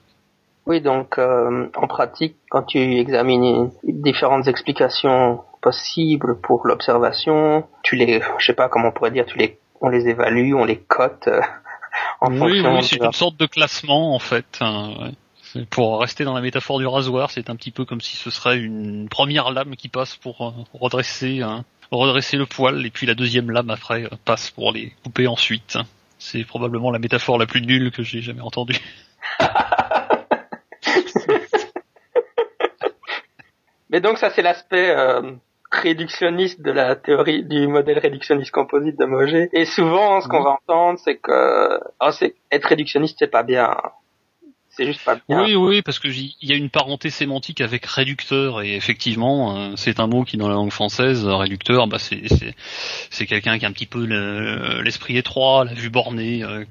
Oui, donc euh, en pratique, quand tu examines différentes explications possibles pour l'observation, tu les, je sais pas comment on pourrait dire, tu les, on les évalue, on les cote euh, en fonction. Oui, c'est une sorte de classement en fait. Hein, pour rester dans la métaphore du rasoir, c'est un petit peu comme si ce serait une première lame qui passe pour euh, redresser, hein, redresser le poil, et puis la deuxième lame après passe pour les couper ensuite. C'est probablement la métaphore la plus nulle que j'ai jamais entendue. Mais donc ça c'est l'aspect euh, réductionniste de la théorie du modèle réductionniste composite de Moget. Et souvent ce qu'on va entendre c'est que oh, c'est être réductionniste c'est pas bien. Oui, oui, parce que il y a une parenté sémantique avec réducteur et effectivement, euh, c'est un mot qui dans la langue française, euh, réducteur, bah c'est c'est quelqu'un qui a un petit peu l'esprit étroit, la vue bornée, euh,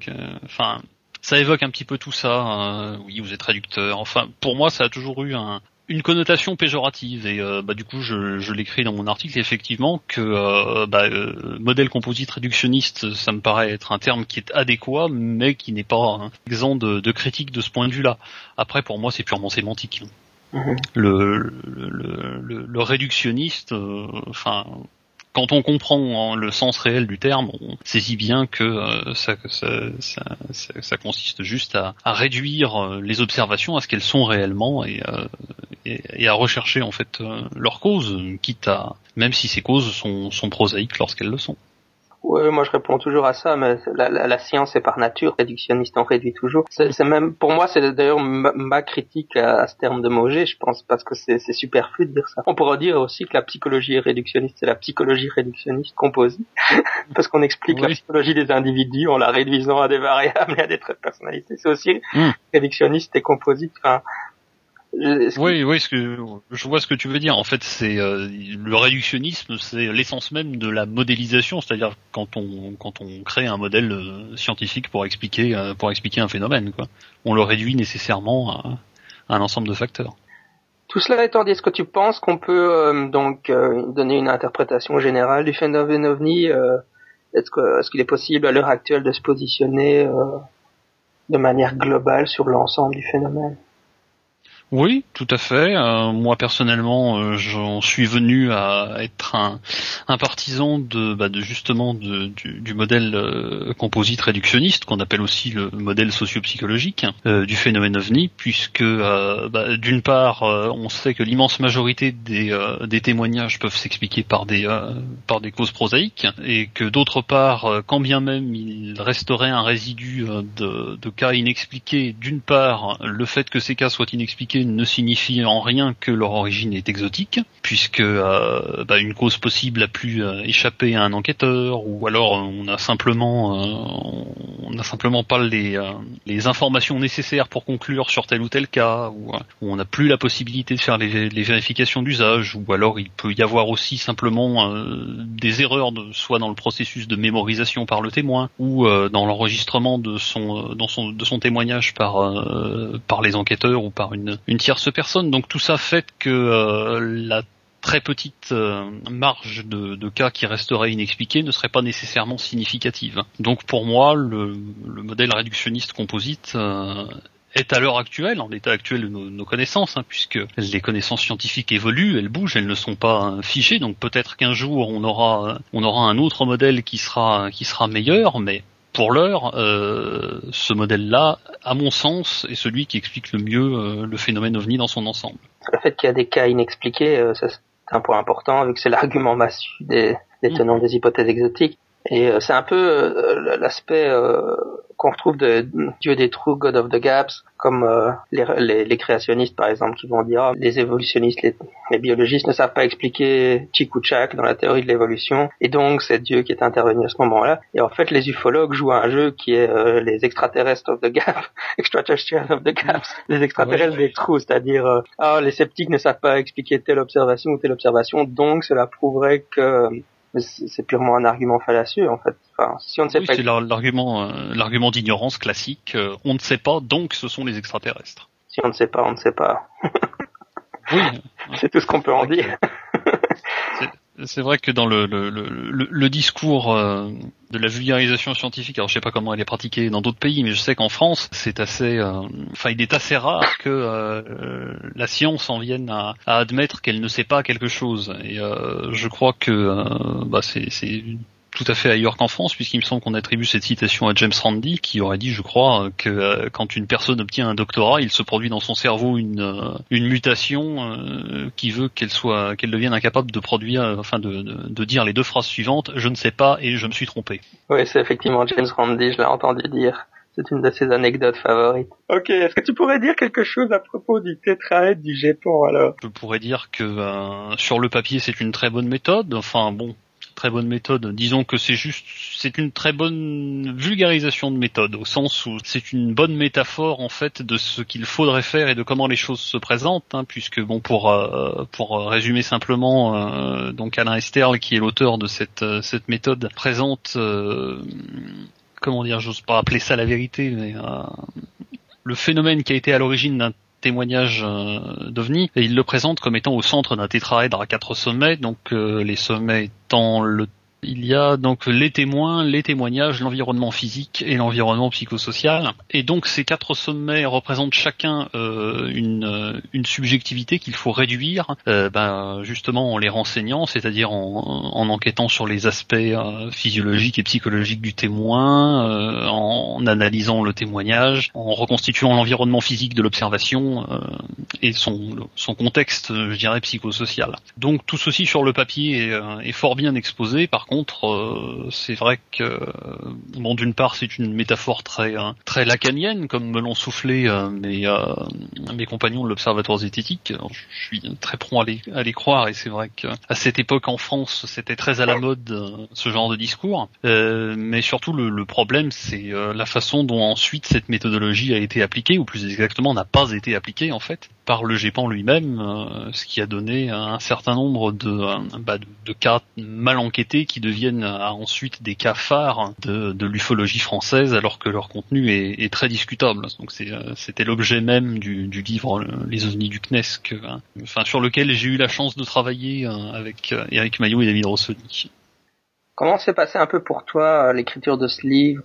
enfin ça évoque un petit peu tout ça. oui, vous êtes réducteur. Enfin, pour moi, ça a toujours eu un, une connotation péjorative. Et euh, bah, du coup je, je l'écris dans mon article effectivement que euh, bah, euh, modèle composite réductionniste ça me paraît être un terme qui est adéquat mais qui n'est pas hein, exempt de, de, critique de ce point de vue là après pour moi c'est purement sémantique. Mm-hmm. le, le, le, le, réductionniste enfin quand on comprend le sens réel du terme, on saisit bien que ça, ça, ça, ça, consiste juste à, à, réduire les observations à ce qu'elles sont réellement et, et, et, à rechercher en fait leurs causes, quitte à même si ces causes sont, sont prosaïques lorsqu'elles le sont. Oui, moi je réponds toujours à ça, mais la, la, la science est par nature réductionniste, on réduit toujours. C'est même, pour moi, c'est d'ailleurs ma, critique à, ce terme de Mauger, je pense, parce que c'est superflu de dire ça. On pourrait dire aussi que la psychologie est réductionniste, c'est la psychologie réductionniste composite, parce qu'on explique la psychologie des individus en la réduisant à des variables et à des traits de personnalité. C'est aussi hmm. réductionniste et composite. Enfin, oui, oui, ce que je vois ce que tu veux dire. En fait, c'est euh, le réductionnisme, c'est l'essence même de la modélisation, c'est-à-dire quand on quand on crée un modèle euh, scientifique pour expliquer euh, pour expliquer un phénomène, quoi. On le réduit nécessairement à, un ensemble de facteurs. Tout cela étant dit, est-ce que tu penses qu'on peut donc donner une interprétation générale du phénomène ovni Est-ce que est-ce qu'il est possible à l'heure actuelle de se positionner de manière globale sur l'ensemble du phénomène? Oui, tout à fait. Euh, moi personnellement, euh, j'en suis venu à être un, partisan de, bah, justement du, modèle euh, composite réductionniste qu'on appelle aussi le modèle sociopsychologique du phénomène ovni, puisque bah, d'une part, on sait que l'immense majorité des, témoignages peuvent s'expliquer par des causes prosaïques, et que d'autre part, quand bien même il resterait un résidu de cas inexpliqués, d'une part, le fait que ces cas soient inexpliqués ne signifie en rien que leur origine est exotique, puisque euh, bah, une cause possible a pu euh, échapper à un enquêteur, ou alors on a simplement euh, on n'a simplement pas les, les informations nécessaires pour conclure sur tel ou tel cas, ou, on n'a plus la possibilité de faire les, vérifications d'usage, ou alors il peut y avoir aussi simplement des erreurs, soit dans le processus de mémorisation par le témoin, ou dans l'enregistrement de son, dans son de son témoignage par par les enquêteurs ou par une, une tierce personne. Donc tout ça fait que euh, la très petite euh, marge de, cas qui resterait inexpliquée ne serait pas nécessairement significative. Donc pour moi, le, modèle réductionniste composite euh, est à l'heure actuelle, en l'état actuel de nos, connaissances, hein, puisque les connaissances scientifiques évoluent, elles bougent, elles ne sont pas fichées. Donc peut-être qu'un jour on aura on aura un autre modèle qui sera qui sera meilleur, mais pour l'heure, euh, ce modèle-là, à mon sens, est celui qui explique le mieux euh, le phénomène ovni dans son ensemble. Le fait qu'il y a des cas inexpliqués, euh, c'est un point important, vu que c'est l'argument massu des, des mm. tenants des hypothèses exotiques. Et c'est un peu l'aspect qu'on retrouve de Dieu des trous, God of the Gaps, comme euh, les, les, créationnistes par exemple qui vont dire ah, les évolutionnistes, les, les, biologistes ne savent pas expliquer Chikuchak dans la théorie de l'évolution et donc c'est Dieu qui est intervenu à ce moment-là. Et en fait les ufologues jouent à un jeu qui est euh, les extraterrestres of the gap, extraterrestrial of the gaps, les extraterrestres des trous, c'est-à-dire euh, ah les sceptiques ne savent pas expliquer telle observation ou telle observation, donc cela prouverait que c'est purement un argument fallacieux en fait. Enfin, si on ne sait oui, c'est l'argument, euh, l'argument d'ignorance classique. Euh, on ne sait pas, donc ce sont les extraterrestres. Si on ne sait pas, on ne sait pas. oui. c'est tout ce qu'on peut en dire. C'est vrai que dans le, le, le, le discours euh, de la vulgarisation scientifique, alors je sais pas comment elle est pratiquée dans d'autres pays, mais je sais qu'en France, c'est assez, euh, enfin, il est assez rare que euh, la science en vienne à, à admettre qu'elle ne sait pas quelque chose. Et je crois que bah, c'est tout à fait ailleurs qu'en France, puisqu'il me semble qu'on attribue cette citation à James Randi, qui aurait dit, je crois, que euh, quand une personne obtient un doctorat, il se produit dans son cerveau une, euh, une mutation euh, qui veut qu'elle soit, qu'elle devienne incapable de produire, enfin de, de, dire les deux phrases suivantes je ne sais pas et je me suis trompé. Oui, c'est effectivement James Randi, je l'ai entendu dire. C'est une de ses anecdotes favorites. Ok, est-ce que tu pourrais dire quelque chose à propos du tétraèdre du Japon alors? Je pourrais dire que sur le papier c'est une très bonne méthode. Enfin bon, très bonne méthode. Disons que c'est juste, c'est une très bonne vulgarisation de méthode, au sens où c'est une bonne métaphore en fait de ce qu'il faudrait faire et de comment les choses se présentent, hein, puisque bon pour euh, pour résumer simplement, euh, donc Alain Esterle qui est l'auteur de cette euh, cette méthode présente, comment dire, j'ose pas appeler ça la vérité, mais le phénomène qui a été à l'origine d'un témoignage euh, d'OVNI et il le présente comme étant au centre d'un tétraèdre à quatre sommets, donc euh, les sommets étant le il y a donc les témoins, les témoignages, l'environnement physique et l'environnement psychosocial. Et donc ces quatre sommets représentent chacun euh, une, une, subjectivité qu'il faut réduire, euh, ben, justement en les renseignant, c'est-à-dire en, en, enquêtant sur les aspects euh, physiologiques et psychologiques du témoin, euh, en analysant le témoignage, en reconstituant l'environnement physique de l'observation euh, et son, son contexte, je dirais, psychosocial. Donc tout ceci sur le papier est, est fort bien exposé. Par contre, contre, euh, c'est vrai que bon, d'une part, c'est une métaphore très euh, très lacanienne, comme me l'ont soufflé euh, mes compagnons de l'Observatoire zététique. je suis très prompt à les, à croire, et c'est vrai qu'à cette époque en France, c'était très à la mode ce genre de discours. mais surtout, le problème, c'est la façon dont ensuite cette méthodologie a été appliquée, ou plus exactement, n'a pas été appliquée en fait par le GEPAN lui-même, ce qui a donné un certain nombre de, bah, de, de cas mal enquêtés qui deviennent ensuite des cas phares de, l'ufologie française alors que leur contenu est, très discutable. Donc euh, c'était l'objet même du, livre Les ovnis du CNES, enfin sur lequel j'ai eu la chance de travailler euh, avec euh, Eric Maillot et David Rossoni. Comment s'est passé un peu pour toi l'écriture de ce livre?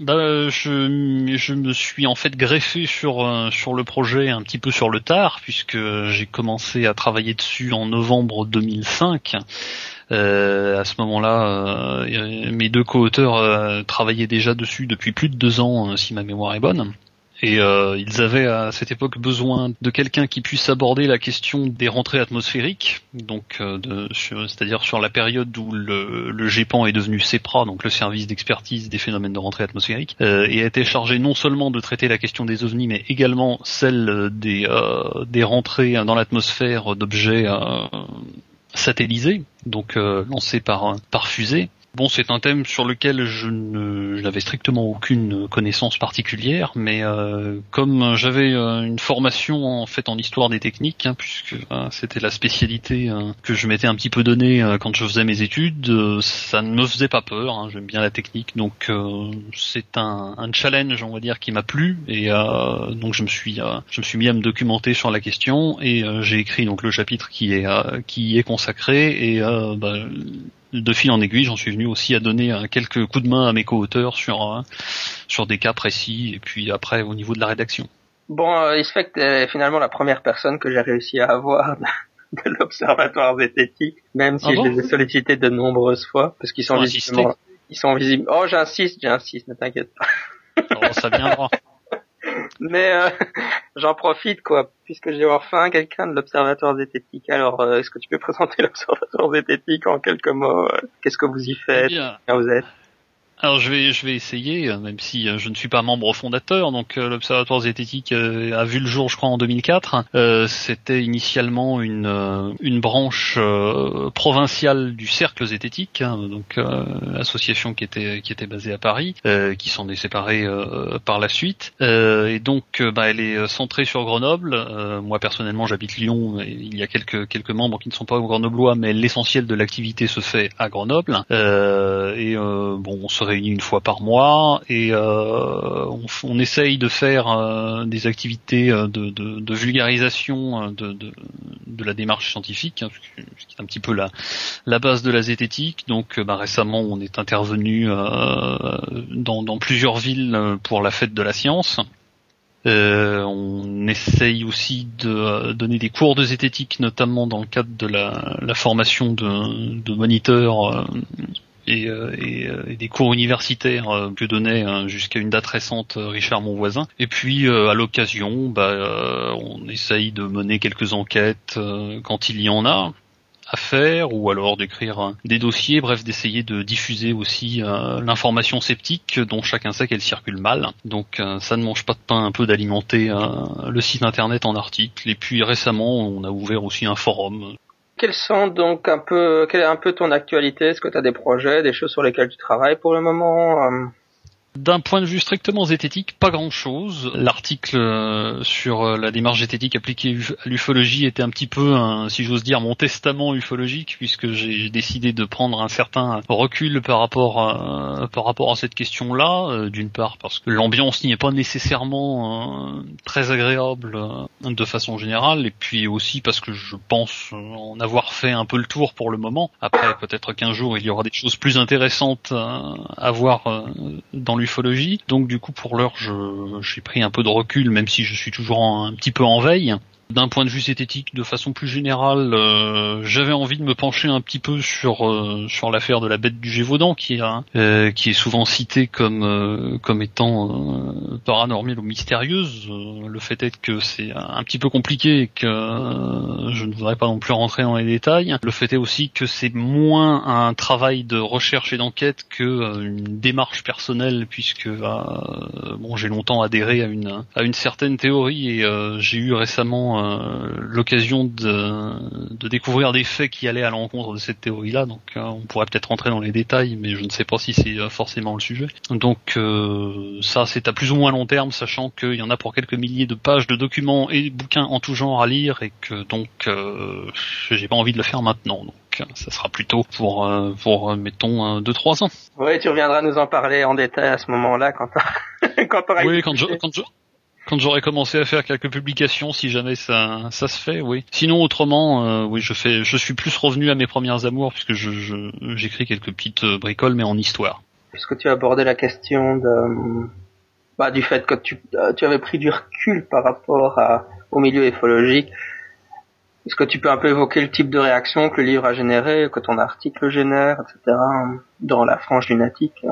Bah, je, je me suis en fait greffé sur sur le projet un petit peu sur le tard puisque j'ai commencé à travailler dessus en novembre 2005 euh, à ce moment-là, euh, mes deux co-auteurs euh, travaillaient déjà dessus depuis plus de deux ans, si ma mémoire est bonne. Et euh, ils avaient à cette époque besoin de quelqu'un qui puisse aborder la question des rentrées atmosphériques, donc euh, c'est-à-dire sur la période où le, le GEPAN est devenu CEPRA, donc le service d'expertise des phénomènes de rentrée atmosphérique, euh, et a été chargé non seulement de traiter la question des ovnis, mais également celle des, rentrées dans l'atmosphère d'objets satellisé, donc euh, lancé par, par fusée. Bon, c'est un thème sur lequel je n'avais strictement aucune connaissance particulière, mais euh, comme j'avais euh, une formation en fait en histoire des techniques, hein, puisque c'était la spécialité que je m'étais un petit peu donnée quand je faisais mes études, ça ne me faisait pas peur. Hein, J'aime bien la technique, donc c'est un, challenge, on va dire, qui m'a plu, et donc je me suis je me suis mis à me documenter sur la question, et j'ai écrit donc le chapitre qui est qui est consacré, et bah, de fil en aiguille, j'en suis venu aussi à donner euh, quelques coups de main à mes co-auteurs sur euh, sur des cas précis et puis après au niveau de la rédaction. Bon, euh, il se fait que es finalement la première personne que j'ai réussi à avoir de l'observatoire zététique, même si ah je les ai sollicités de nombreuses fois, parce qu'ils sont visiblement, ils sont visibles. Oh, j'insiste, j'insiste, ne t'inquiète pas. oh, ça viendra. Mais euh, j'en profite quoi, puisque j'ai enfin quelqu'un de l'Observatoire zététique. Alors, euh, est-ce que tu peux présenter l'Observatoire zététique en quelques mots? Qu'est-ce que vous y faites? Eh vous êtes? Alors je vais je vais essayer, euh, même si euh, je ne suis pas membre fondateur. Donc euh, l'Observatoire zététique a vu le jour, je crois, en 2004. C'était initialement une une branche provinciale du Cercle zététique, hein, donc association qui était qui était basée à Paris, qui s'en est séparée par la suite. et donc bah, elle est centrée sur Grenoble. moi personnellement, j'habite Lyon. Et il y a quelques quelques membres qui ne sont pas grenoblois, mais l'essentiel de l'activité se fait à Grenoble. et bon, réunit une fois par mois et euh, on, essaye de faire euh, des activités euh, de, vulgarisation de, de, la démarche scientifique, hein, ce qui est un petit peu la, la base de la zététique. Donc bah, récemment, on est intervenu dans, plusieurs villes pour la fête de la science. On essaye aussi de donner des cours de zététique, notamment dans le cadre de la, formation de moniteurs et, euh, euh, et, des cours universitaires euh, que donnait hein, jusqu'à une date récente Richard mon voisin. Et puis à l'occasion, bah, on essaye de mener quelques enquêtes quand il y en a à faire ou alors d'écrire des dossiers, bref d'essayer de diffuser aussi l'information sceptique dont chacun sait qu'elle circule mal. Donc ça ne mange pas de pain un peu d'alimenter le site internet en articles. Et puis récemment on a ouvert aussi un forum quelles sont donc un peu, quelle est un peu ton actualité? Est-ce que tu des projets, des choses sur lesquelles tu travailles pour le moment? Euh? D'un point de vue strictement zététique, pas grand-chose. L'article euh, sur euh, la démarche zététique appliquée à l'ufologie était un petit peu, si j'ose dire, mon testament ufologique, puisque j'ai décidé de prendre un certain recul par rapport à, par rapport à cette question-là. Euh, d'une part parce que l'ambiance n'y est pas nécessairement très agréable de façon générale, et puis aussi parce que je pense en avoir fait un peu le tour pour le moment. Après, peut-être qu'un jour il y aura des choses plus intéressantes à voir dans l'ufologie. Donc du coup, pour l'heure, j'ai pris un peu de recul, même si je suis toujours un petit peu en veille d'un point de vue zététique, de façon plus générale, euh, j'avais envie de me pencher un petit peu sur euh, sur l'affaire de la bête du Gévaudan, qui est euh, qui est souvent citée comme comme étant paranormale ou mystérieuse. le fait est que c'est un petit peu compliqué et que je ne voudrais pas non plus rentrer dans les détails. Le fait est aussi que c'est moins un travail de recherche et d'enquête que une démarche personnelle, puisque bon, j'ai longtemps adhéré à une à une certaine théorie et j'ai eu récemment euh, l'occasion de, de, découvrir des faits qui allaient à l'encontre de cette théorie-là. Donc euh, on pourrait peut-être rentrer dans les détails, mais je ne sais pas si c'est euh, forcément le sujet. Donc ça c'est à plus ou moins long terme, sachant qu'il y en a pour quelques milliers de pages de documents et de bouquins en tout genre à lire, et que donc j'ai pas envie de le faire maintenant. Donc ça sera plutôt pour pour mettons deux trois ans. Oui, tu reviendras nous en parler en détail à ce moment-là quand quand Oui, quand je, quand je quand j'aurai commencé à faire quelques publications, si jamais ça, ça se fait, oui. Sinon, autrement, euh, oui, je fais, je suis plus revenu à mes premières amours puisque je, j'écris quelques petites euh, bricoles, mais en histoire. Puisque tu as abordé la question de, bah, du fait que tu, euh, tu avais pris du recul par rapport à, au milieu éthologique, est-ce que tu peux un peu évoquer le type de réaction que le livre a généré, que ton article génère, etc., dans la frange lunatique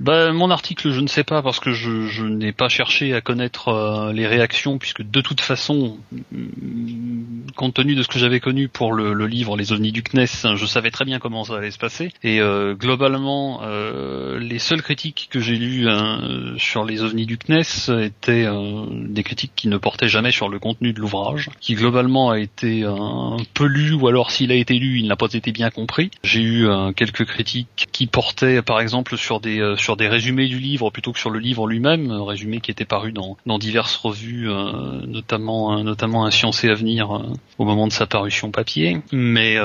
bah, mon article, je ne sais pas parce que je, je n'ai pas cherché à connaître euh, les réactions puisque de toute façon, mm, compte tenu de ce que j'avais connu pour le, le, livre Les ovnis du CNES, je savais très bien comment ça allait se passer. Et euh, globalement, euh, les seules critiques que j'ai lues hein, sur les ovnis du CNES étaient des critiques qui ne portaient jamais sur le contenu de l'ouvrage, qui globalement a été un peu lu ou alors s'il a été lu, il n'a pas été bien compris. J'ai eu quelques critiques qui portaient par exemple sur des sur des résumés du livre plutôt que sur le livre lui-même, résumé qui était paru dans, diverses revues, euh, notamment euh, notamment un Science et Avenir euh, au moment de sa parution papier. Mais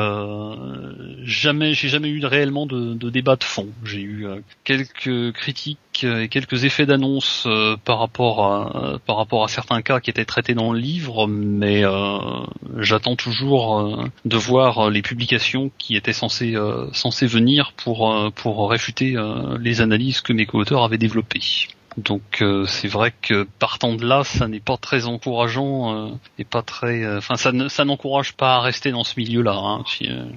jamais, j'ai jamais eu réellement de, de débat de fond. J'ai eu quelques critiques et quelques effets d'annonce par rapport à par rapport à certains cas qui étaient traités dans le livre, mais j'attends toujours de voir les publications qui étaient censées venir pour pour réfuter les analyses que mes co-auteurs avaient développé. Donc euh, c'est vrai que partant de là, ça n'est pas très encourageant euh, et pas très, euh, enfin ça, ça n'encourage pas à rester dans ce milieu-là. Hein.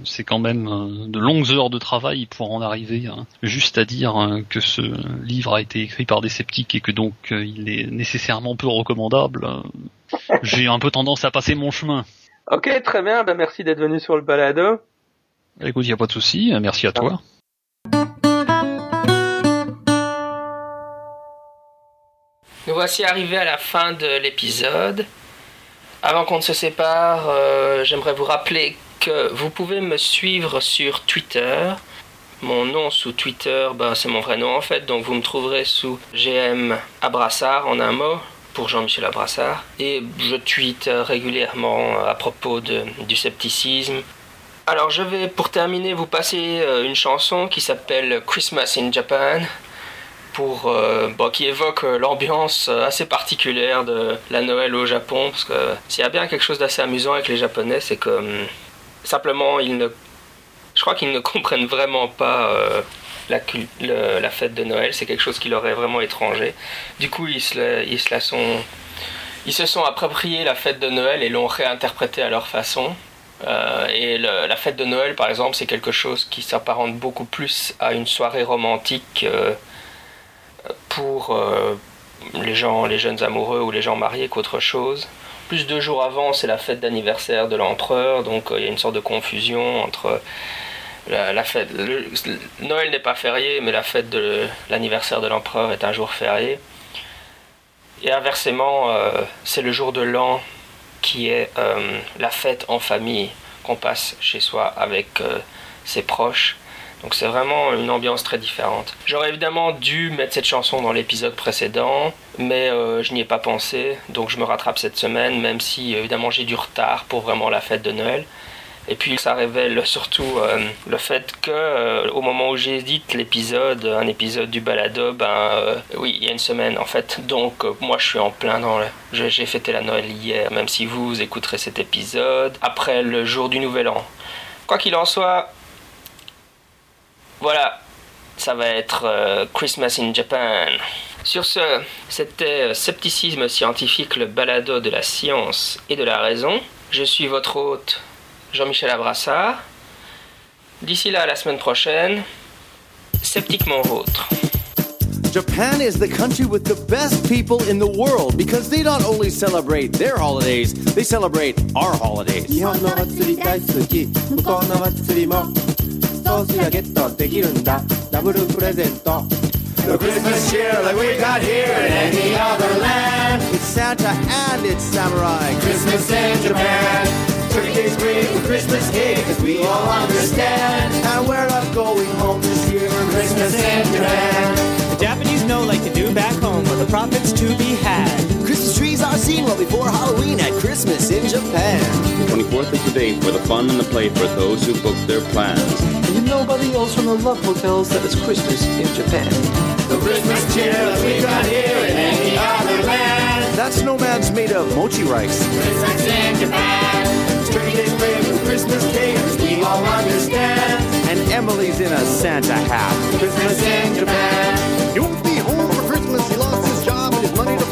C'est quand même de longues heures de travail pour en arriver hein. juste à dire hein, que ce livre a été écrit par des sceptiques et que donc il est nécessairement peu recommandable. J'ai un peu tendance à passer mon chemin. Ok, très bien. Ben, merci d'être venu sur le balado. Écoute, il n'y a pas de souci. Merci à toi. Nous voici arrivés à la fin de l'épisode. Avant qu'on ne se sépare, euh, j'aimerais vous rappeler que vous pouvez me suivre sur Twitter. Mon nom sous Twitter, ben, c'est mon vrai nom en fait, donc vous me trouverez sous GM Abrassard en un mot pour Jean-Michel Abrassard. Et je tweete régulièrement à propos du scepticisme. Alors je vais pour terminer vous passer euh, une chanson qui s'appelle Christmas in Japan pour euh, qui évoque euh, l'ambiance euh, assez particulière de la Noël au Japon parce que s'il y a bien quelque chose d'assez amusant avec les Japonais c'est que hum, simplement ils ne je crois qu'ils ne comprennent vraiment pas la, fête de Noël. C'est quelque chose qui leur est vraiment étranger. Du coup ils se, ils se sont ils se sont appropriés la fête de Noël et l'ont réinterprétée à leur façon. Et la fête de Noël, par exemple, c'est quelque chose qui s'apparente beaucoup plus à une soirée romantique pour euh, les jeunes amoureux ou les gens mariés qu'autre chose. Plus deux jours avant, c'est la fête d'anniversaire de l'empereur, donc euh, il y a une sorte de confusion entre la, fête. Noël n'est pas férié, mais la fête de l'anniversaire de l'empereur est un jour férié. Et inversement, euh, c'est le jour de l'an qui est la fête en famille qu'on passe chez soi avec ses proches Donc c'est vraiment une ambiance très différente. J'aurais évidemment dû mettre cette chanson dans l'épisode précédent, mais euh, je n'y ai pas pensé, donc je me rattrape cette semaine, même si évidemment j'ai du retard pour vraiment la fête de Noël. Et puis ça révèle surtout euh, le fait que euh, au moment où j'édite l'épisode, un épisode du balado, ben oui, il y a une semaine en fait. Donc moi je suis en plein dans le... J'ai fêté la Noël hier, même si vous écouterez cet épisode après le jour du Nouvel An. Quoi qu'il en soit, voilà, ça va être Christmas in Japan. Sur ce, c'était Scepticisme scientifique, le balado de la science et de la raison. Je suis votre hôte Jean-Michel Abrassard. D'ici là, la semaine prochaine, sceptiquement vôtre. Japan is the country with the best people in the world because they not only celebrate their holidays, they celebrate our holidays. そうすりゃゲットできるんだダブルプレゼント The Christmas cheer like we got here in any other land. It's Santa and it's samurai. Christmas in Japan Turkey tastes great with Christmas cake, cause we all understand. And we're not going home this year for Christmas in Japan. The Japanese know like to do back home where the profits to be had. Christmas trees are seen well before Halloween at Christmas in Japan. The 24th is the date for the fun and the play for those who book their plans. And nobody else from the love hotels that it's Christmas in Japan. The Christmas cheer that we got here in any other land. That snowman's made of mochi rice. Christmas in Japan. Turkey Day's playing with Christmas cake, we all understand. And Emily's in a Santa hat. Christmas in Japan. He won't be home for Christmas, he lost his job and his money to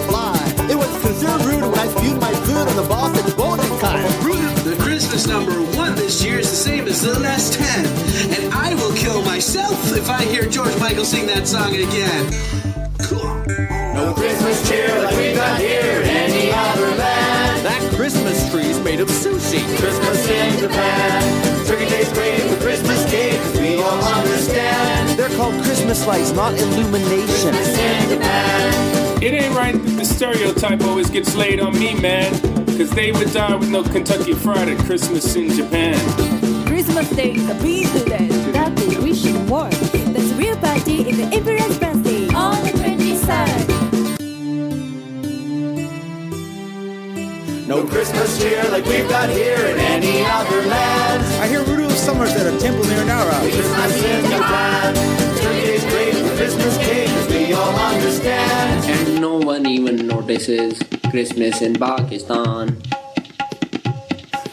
spewed my food on the boss at voting time. The Christmas number one this year is the same as the last ten. And I will kill myself if I hear George Michael sing that song again. No Christmas cheer like we got here in any other land. That Christmas tree's made of sushi. Christmas in Japan. Turkey tastes great with Christmas cake, we all understand. They're called Christmas lights, not illumination. Christmas in Japan. It ain't right that the stereotype always gets laid on me, man. Cause they would die with no Kentucky Fried at Christmas in Japan. Christmas Day is a peaceful day. That is wishing warm. That's a real party in the Imperial Fancy on the 23rd. No Christmas cheer like we've got here in any other land. I hear Rudolph Summers at a temple near Nara. Christmas in Japan. We all understand. And no one even notices Christmas in Pakistan.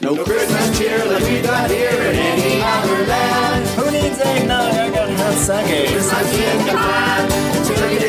No Christmas cheer like we got here in any other land. Who needs eggnog? I got hot sake. Christmas in Japan.